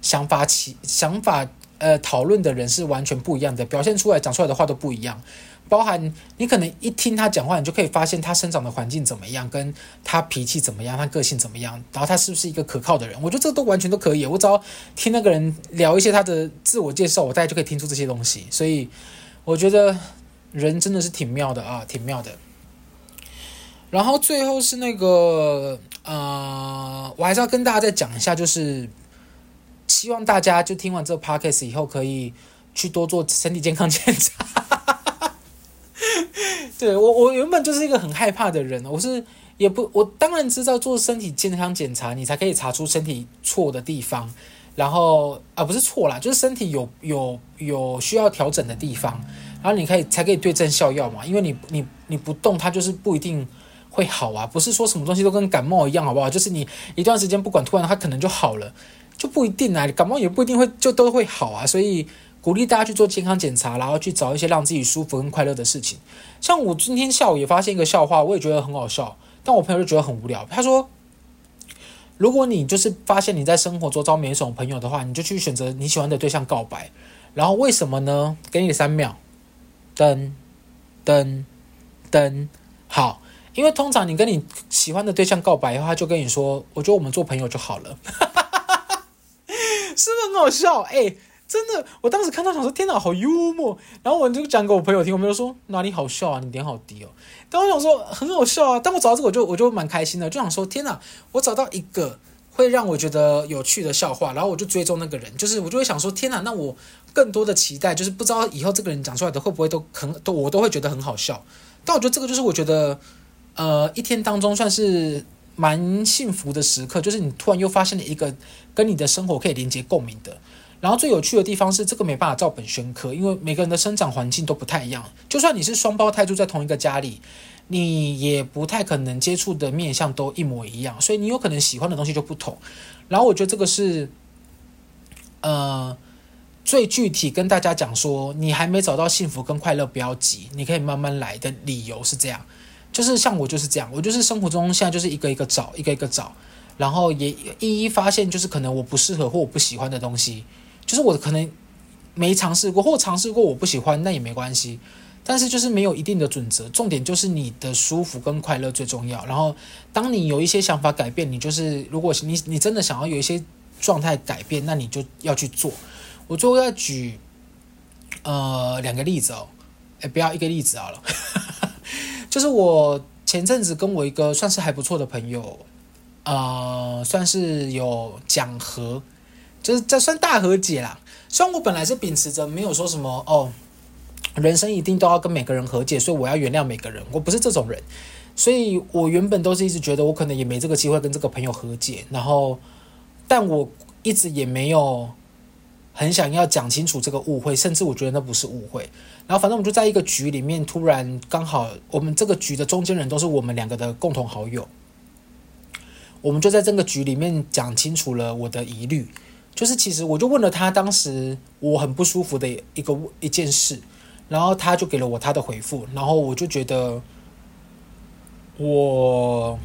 想法起想法呃讨论的人是完全不一样的，表现出来讲出来的话都不一样。包含你可能一听他讲话，你就可以发现他生长的环境怎么样，跟他脾气怎么样，他个性怎么样，然后他是不是一个可靠的人？我觉得这都完全都可以。我只要听那个人聊一些他的自我介绍，我大概就可以听出这些东西。所以我觉得人真的是挺妙的啊，挺妙的。然后最后是那个呃，我还是要跟大家再讲一下，就是希望大家就听完这个 podcast 以后，可以去多做身体健康检查。对，我，我原本就是一个很害怕的人，我是也不，我当然知道做身体健康检查，你才可以查出身体错的地方，然后啊不是错啦，就是身体有有有需要调整的地方，然后你可以才可以对症下药嘛，因为你你你不动，它就是不一定。会好啊，不是说什么东西都跟感冒一样，好不好？就是你一段时间不管，突然它可能就好了，就不一定啊。感冒也不一定会就都会好啊。所以鼓励大家去做健康检查，然后去找一些让自己舒服跟快乐的事情。像我今天下午也发现一个笑话，我也觉得很好笑，但我朋友就觉得很无聊。他说，如果你就是发现你在生活中遭没什么朋友的话，你就去选择你喜欢的对象告白。然后为什么呢？给你三秒，噔噔噔，好。因为通常你跟你喜欢的对象告白的话，他就跟你说：“我觉得我们做朋友就好了。”是不是很好笑？哎、真的，我当时看到想说：“天哪，好幽默！”然后我就讲给我朋友听，我朋友说：“哪里好笑啊？你脸好低哦。”但我想说很好笑啊。但我找到这个，我就我就蛮开心的，就想说：“天哪，我找到一个会让我觉得有趣的笑话，然后我就追踪那个人，就是我就会想说，天哪，那我更多的期待就是不知道以后这个人讲出来的会不会都很都我都会觉得很好笑。但我觉得这个就是我觉得，呃，一天当中算是蛮幸福的时刻，就是你突然又发现了一个跟你的生活可以连接共鸣的。然后最有趣的地方是，这个没办法照本宣科，因为每个人的生长环境都不太一样。就算你是双胞胎住在同一个家里，你也不太可能接触的面向都一模一样，所以你有可能喜欢的东西就不同。然后我觉得这个是，呃，最具体跟大家讲说，你还没找到幸福跟快乐，不要急，你可以慢慢来的理由是这样。就是像我就是这样，我就是生活中现在就是一个一个找，一个一个找，然后也一一发现，就是可能我不适合或我不喜欢的东西。就是我可能没尝试过，或尝试过我不喜欢，那也没关系。但是就是没有一定的准则，重点就是你的舒服跟快乐最重要。然后当你有一些想法改变，你就是如果你你真的想要有一些状态改变，那你就要去做。我最后要举呃两个例子哦，哎，不要一个例子好了，就是我前阵子跟我一个算是还不错的朋友，呃，算是有讲和。就是这算大和解啦。虽然我本来是秉持着没有说什么哦，人生一定都要跟每个人和解，所以我要原谅每个人。我不是这种人，所以我原本都是一直觉得我可能也没这个机会跟这个朋友和解。然后，但我一直也没有很想要讲清楚这个误会，甚至我觉得那不是误会。然后，反正我们就在一个局里面，突然刚好我们这个局的中间人都是我们两个的共同好友，我们就在这个局里面讲清楚了我的疑虑。就是其实我就问了他当时我很不舒服的一个一件事，然后他就给了我他的回复，然后我就觉得我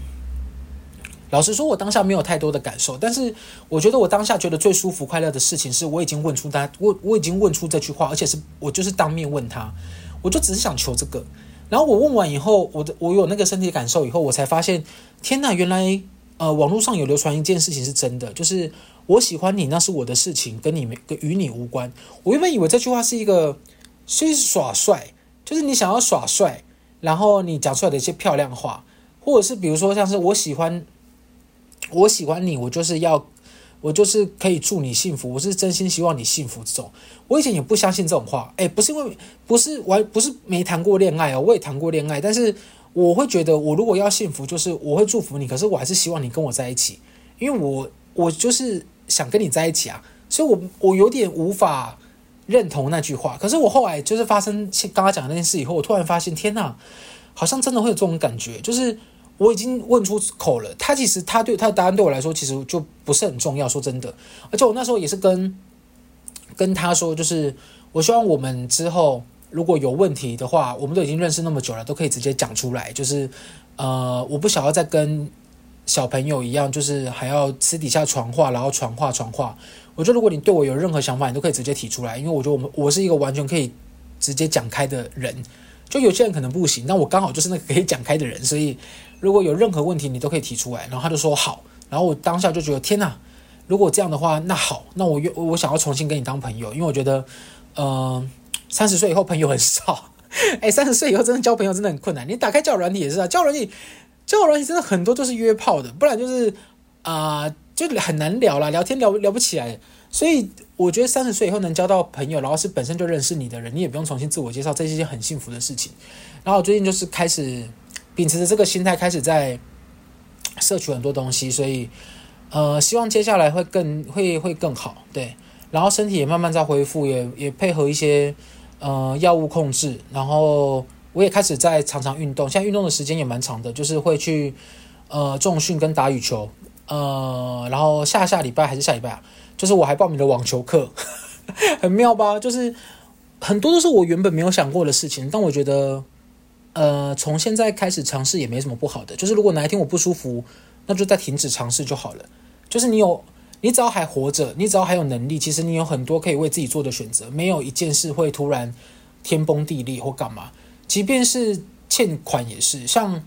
老实说，我当下没有太多的感受，但是我觉得我当下觉得最舒服快乐的事情是我已经问出他，我我已经问出这句话，而且是我就是当面问他，我就只是想求这个，然后我问完以后，我的我有那个身体感受以后，我才发现，天哪，原来呃网络上有流传一件事情是真的，就是。我喜欢你，那是我的事情，跟你没跟与你无关。我原本以为这句话是一个，是耍帅，就是你想要耍帅，然后你讲出来的一些漂亮话，或者是比如说像是我喜欢，我喜欢你，我就是要，我就是可以祝你幸福，我是真心希望你幸福这种。我以前也不相信这种话，诶，不是因为不是完不是没谈过恋爱哦，我也谈过恋爱，但是我会觉得我如果要幸福，就是我会祝福你，可是我还是希望你跟我在一起，因为我我就是。想跟你在一起啊，所以我我有点无法认同那句话。可是我后来就是发生刚刚讲的那件事以后，我突然发现，天哪，好像真的会有这种感觉。就是我已经问出口了，他其实他对他的答案对我来说其实就不是很重要。说真的，而且我那时候也是跟跟他说，就是我希望我们之后如果有问题的话，我们都已经认识那么久了，都可以直接讲出来。就是呃，我不想要再跟。小朋友一样，就是还要私底下传话，然后传话传话。我觉得如果你对我有任何想法，你都可以直接提出来，因为我觉得我们我是一个完全可以直接讲开的人。就有些人可能不行，那我刚好就是那个可以讲开的人，所以如果有任何问题，你都可以提出来。然后他就说好，然后我当下就觉得天哪，如果这样的话，那好，那我我想要重新跟你当朋友，因为我觉得，呃，三十岁以后朋友很少。哎，三十岁以后真的交朋友真的很困难。你打开交友软体也是啊，交友软体。交友软件真的很多都是约炮的，不然就是啊、就很难聊啦，聊天聊聊不起来。所以我觉得三十岁以后能交到朋友，然后是本身就认识你的人，你也不用重新自我介绍，这是一件很幸福的事情。然后我最近就是开始秉持着这个心态，开始在摄取很多东西，所以呃，希望接下来会更会会更好。对，然后身体也慢慢在恢复，也也配合一些呃药物控制，然后。我也开始在常常运动，现在运动的时间也蛮长的，就是会去呃重训跟打羽球，呃，然后下下礼拜还是下礼拜啊，就是我还报名了网球课，很妙吧？就是很多都是我原本没有想过的事情，但我觉得呃从现在开始尝试也没什么不好的，就是如果哪一天我不舒服，那就再停止尝试就好了。就是你有，你只要还活着，你只要还有能力，其实你有很多可以为自己做的选择，没有一件事会突然天崩地裂或干嘛。即便是欠款也是，像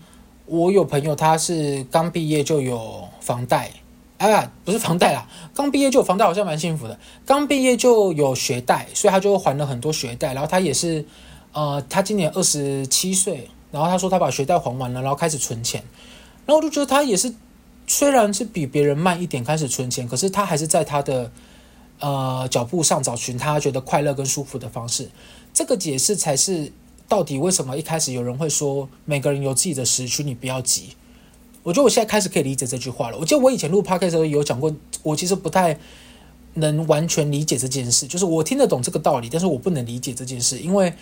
我有朋友，他是刚毕业就有房贷，啊，不是房贷啦，刚毕业就有房贷，好像蛮幸福的。刚毕业就有学贷，所以他就还了很多学贷。然后他也是，呃，他今年二十七岁，然后他说他把学贷还完了，然后开始存钱。然后我就觉得他也是虽然是比别人慢一点开始存钱，可是他还是在他的呃脚步上找寻他觉得快乐跟舒服的方式。这个解释才是到底为什么一开始有人会说每个人有自己的时区，你不要急。我觉得我现在开始可以理解这句话了。我记得我以前录 podcast 的时候有讲过，我其实不太能完全理解这件事，就是我听得懂这个道理，但是我不能理解这件事，因为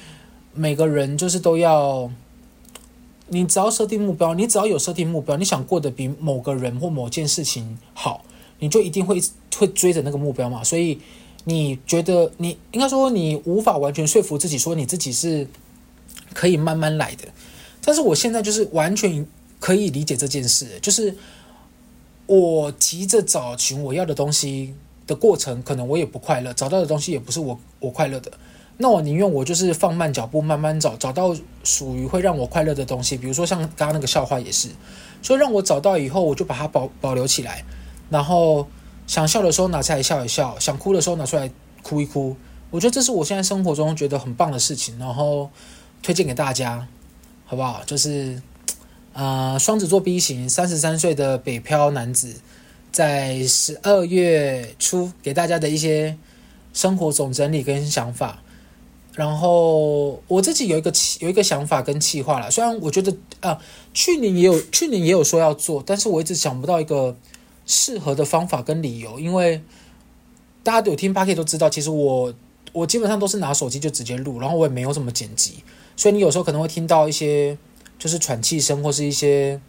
每个人就是都要，你只要设定目标，你只要有设定目标，你想过得比某个人或某件事情好，你就一定会会追着那个目标嘛。所以你觉得你应该说你无法完全说服自己说你自己是可以慢慢来的，但是我现在就是完全。可以理解这件事，就是我急着找寻我要的东西的过程，可能我也不快乐，找到的东西也不是我我快乐的。那我宁愿我就是放慢脚步，慢慢找，找到属于会让我快乐的东西。比如说像刚刚那个笑话也是，所以让我找到以后，我就把它保保留起来，然后想笑的时候拿出来笑一笑，想哭的时候拿出来哭一哭。我觉得这是我现在生活中觉得很棒的事情，然后推荐给大家，好不好？就是。呃，双子座 B 型，三十三岁的北漂男子，在十二月初给大家的一些生活总整理跟想法。然后我自己有一个有一个想法跟计划啦，虽然我觉得啊、去年也有去年也有说要做，但是我一直想不到一个适合的方法跟理由。因为大家有听 Podcast 都知道，其实我我基本上都是拿手机就直接录，然后我也没有什么剪辑，所以你有时候可能会听到一些。就是喘气声，或是一些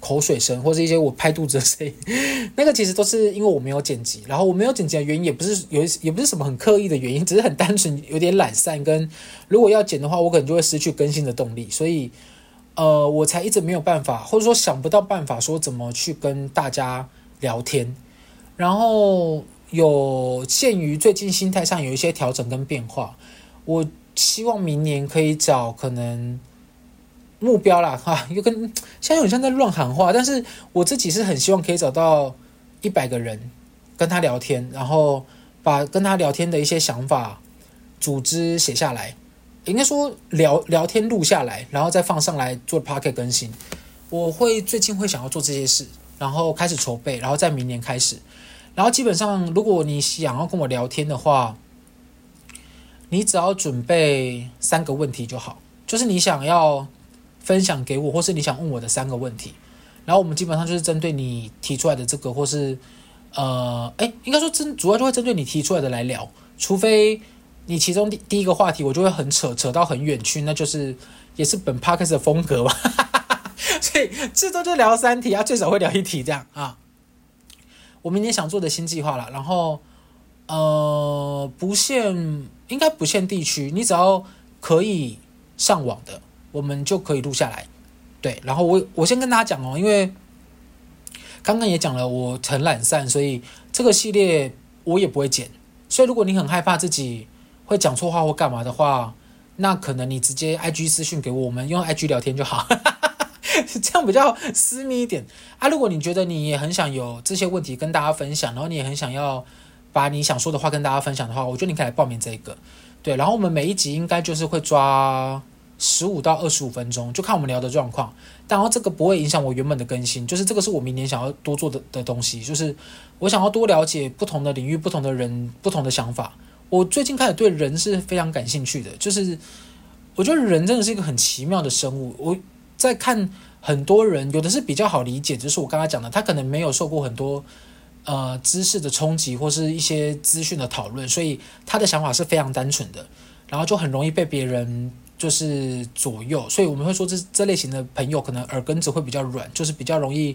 口水声，或是一些我拍肚子的声音，那个其实都是因为我没有剪辑。然后我没有剪辑的原因也不是有，也不是什么很刻意的原因，只是很单纯，有点懒散。跟如果要剪的话，我可能就会失去更新的动力。所以，呃，我才一直没有办法，或者说想不到办法，说怎么去跟大家聊天。然后有鉴于最近心态上有一些调整跟变化，我希望明年可以找可能。目标啦，哈，又跟现在有点像在乱喊话，但是我自己是很希望可以找到一百个人跟他聊天，然后把跟他聊天的一些想法组织写下来，应该说聊聊天录下来，然后再放上来做 Podcast 更新。我会最近会想要做这些事，然后开始筹备，然后在明年开始，然后基本上如果你想要跟我聊天的话，你只要准备三个问题就好，就是你想要。分享给我，或是你想问我的三个问题，然后我们基本上就是针对你提出来的这个，或是呃，诶，应该说针主要就会针对你提出来的来聊，除非你其中第第一个话题我就会很扯扯到很远去，那就是也是本 podcast 的风格吧，所以最多就聊三题啊，最少会聊一题这样啊。我明年想做的新计划了，然后呃，不限应该不限地区，你只要可以上网的。我们就可以录下来，对。然后我我先跟大家讲哦，因为刚刚也讲了，我很懒散，所以这个系列我也不会剪。所以如果你很害怕自己会讲错话或干嘛的话，那可能你直接 IG 私讯给我，我们用 IG 聊天就好，这样比较私密一点啊。如果你觉得你也很想有这些问题跟大家分享，然后你也很想要把你想说的话跟大家分享的话，我觉得你可以来报名这个。对，然后我们每一集应该就是会抓。十五到二十五分钟，就看我们聊的状况。然后这个不会影响我原本的更新，就是这个是我明年想要多做的的东西，就是我想要多了解不同的领域、不同的人、不同的想法。我最近开始对人是非常感兴趣的，就是我觉得人真的是一个很奇妙的生物。我在看很多人，有的是比较好理解，就是我刚才讲的，他可能没有受过很多呃知识的冲击或是一些资讯的讨论，所以他的想法是非常单纯的，然后就很容易被别人。就是左右，所以我们会说这这类型的朋友可能耳根子会比较软，就是比较容易，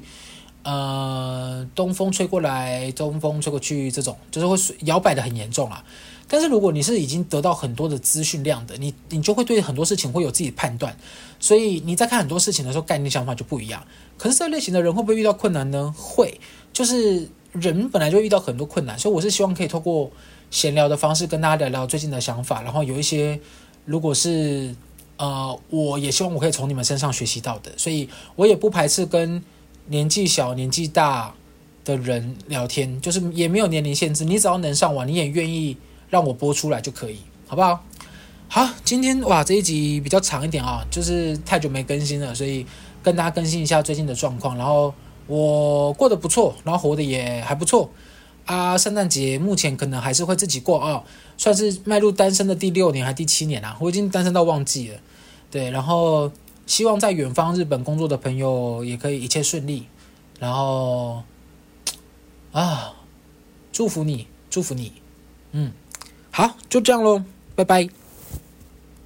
呃，东风吹过来，东风吹过去，这种就是会摇摆得很严重啊。但是如果你是已经得到很多的资讯量的，你你就会对很多事情会有自己的判断，所以你在看很多事情的时候，概念想法就不一样。可是这类型的人会不会遇到困难呢？会，就是人本来就遇到很多困难，所以我是希望可以透过闲聊的方式跟大家聊聊最近的想法，然后有一些。如果是，呃，我也希望我可以从你们身上学习到的，所以我也不排斥跟年纪小、年纪大的人聊天，就是也没有年龄限制，你只要能上网，你也愿意让我播出来就可以，好不好？好，今天哇这一集比较长一点啊，就是太久没更新了，所以跟大家更新一下最近的状况，然后我过得不错，然后活得也还不错啊。圣诞节目前可能还是会自己过啊，算是迈入单身的第六年还第七年啊，我已经单身到忘记了。对，然后希望在远方日本工作的朋友也可以一切顺利，然后啊，祝福你，祝福你，嗯，好，就这样喽，拜拜。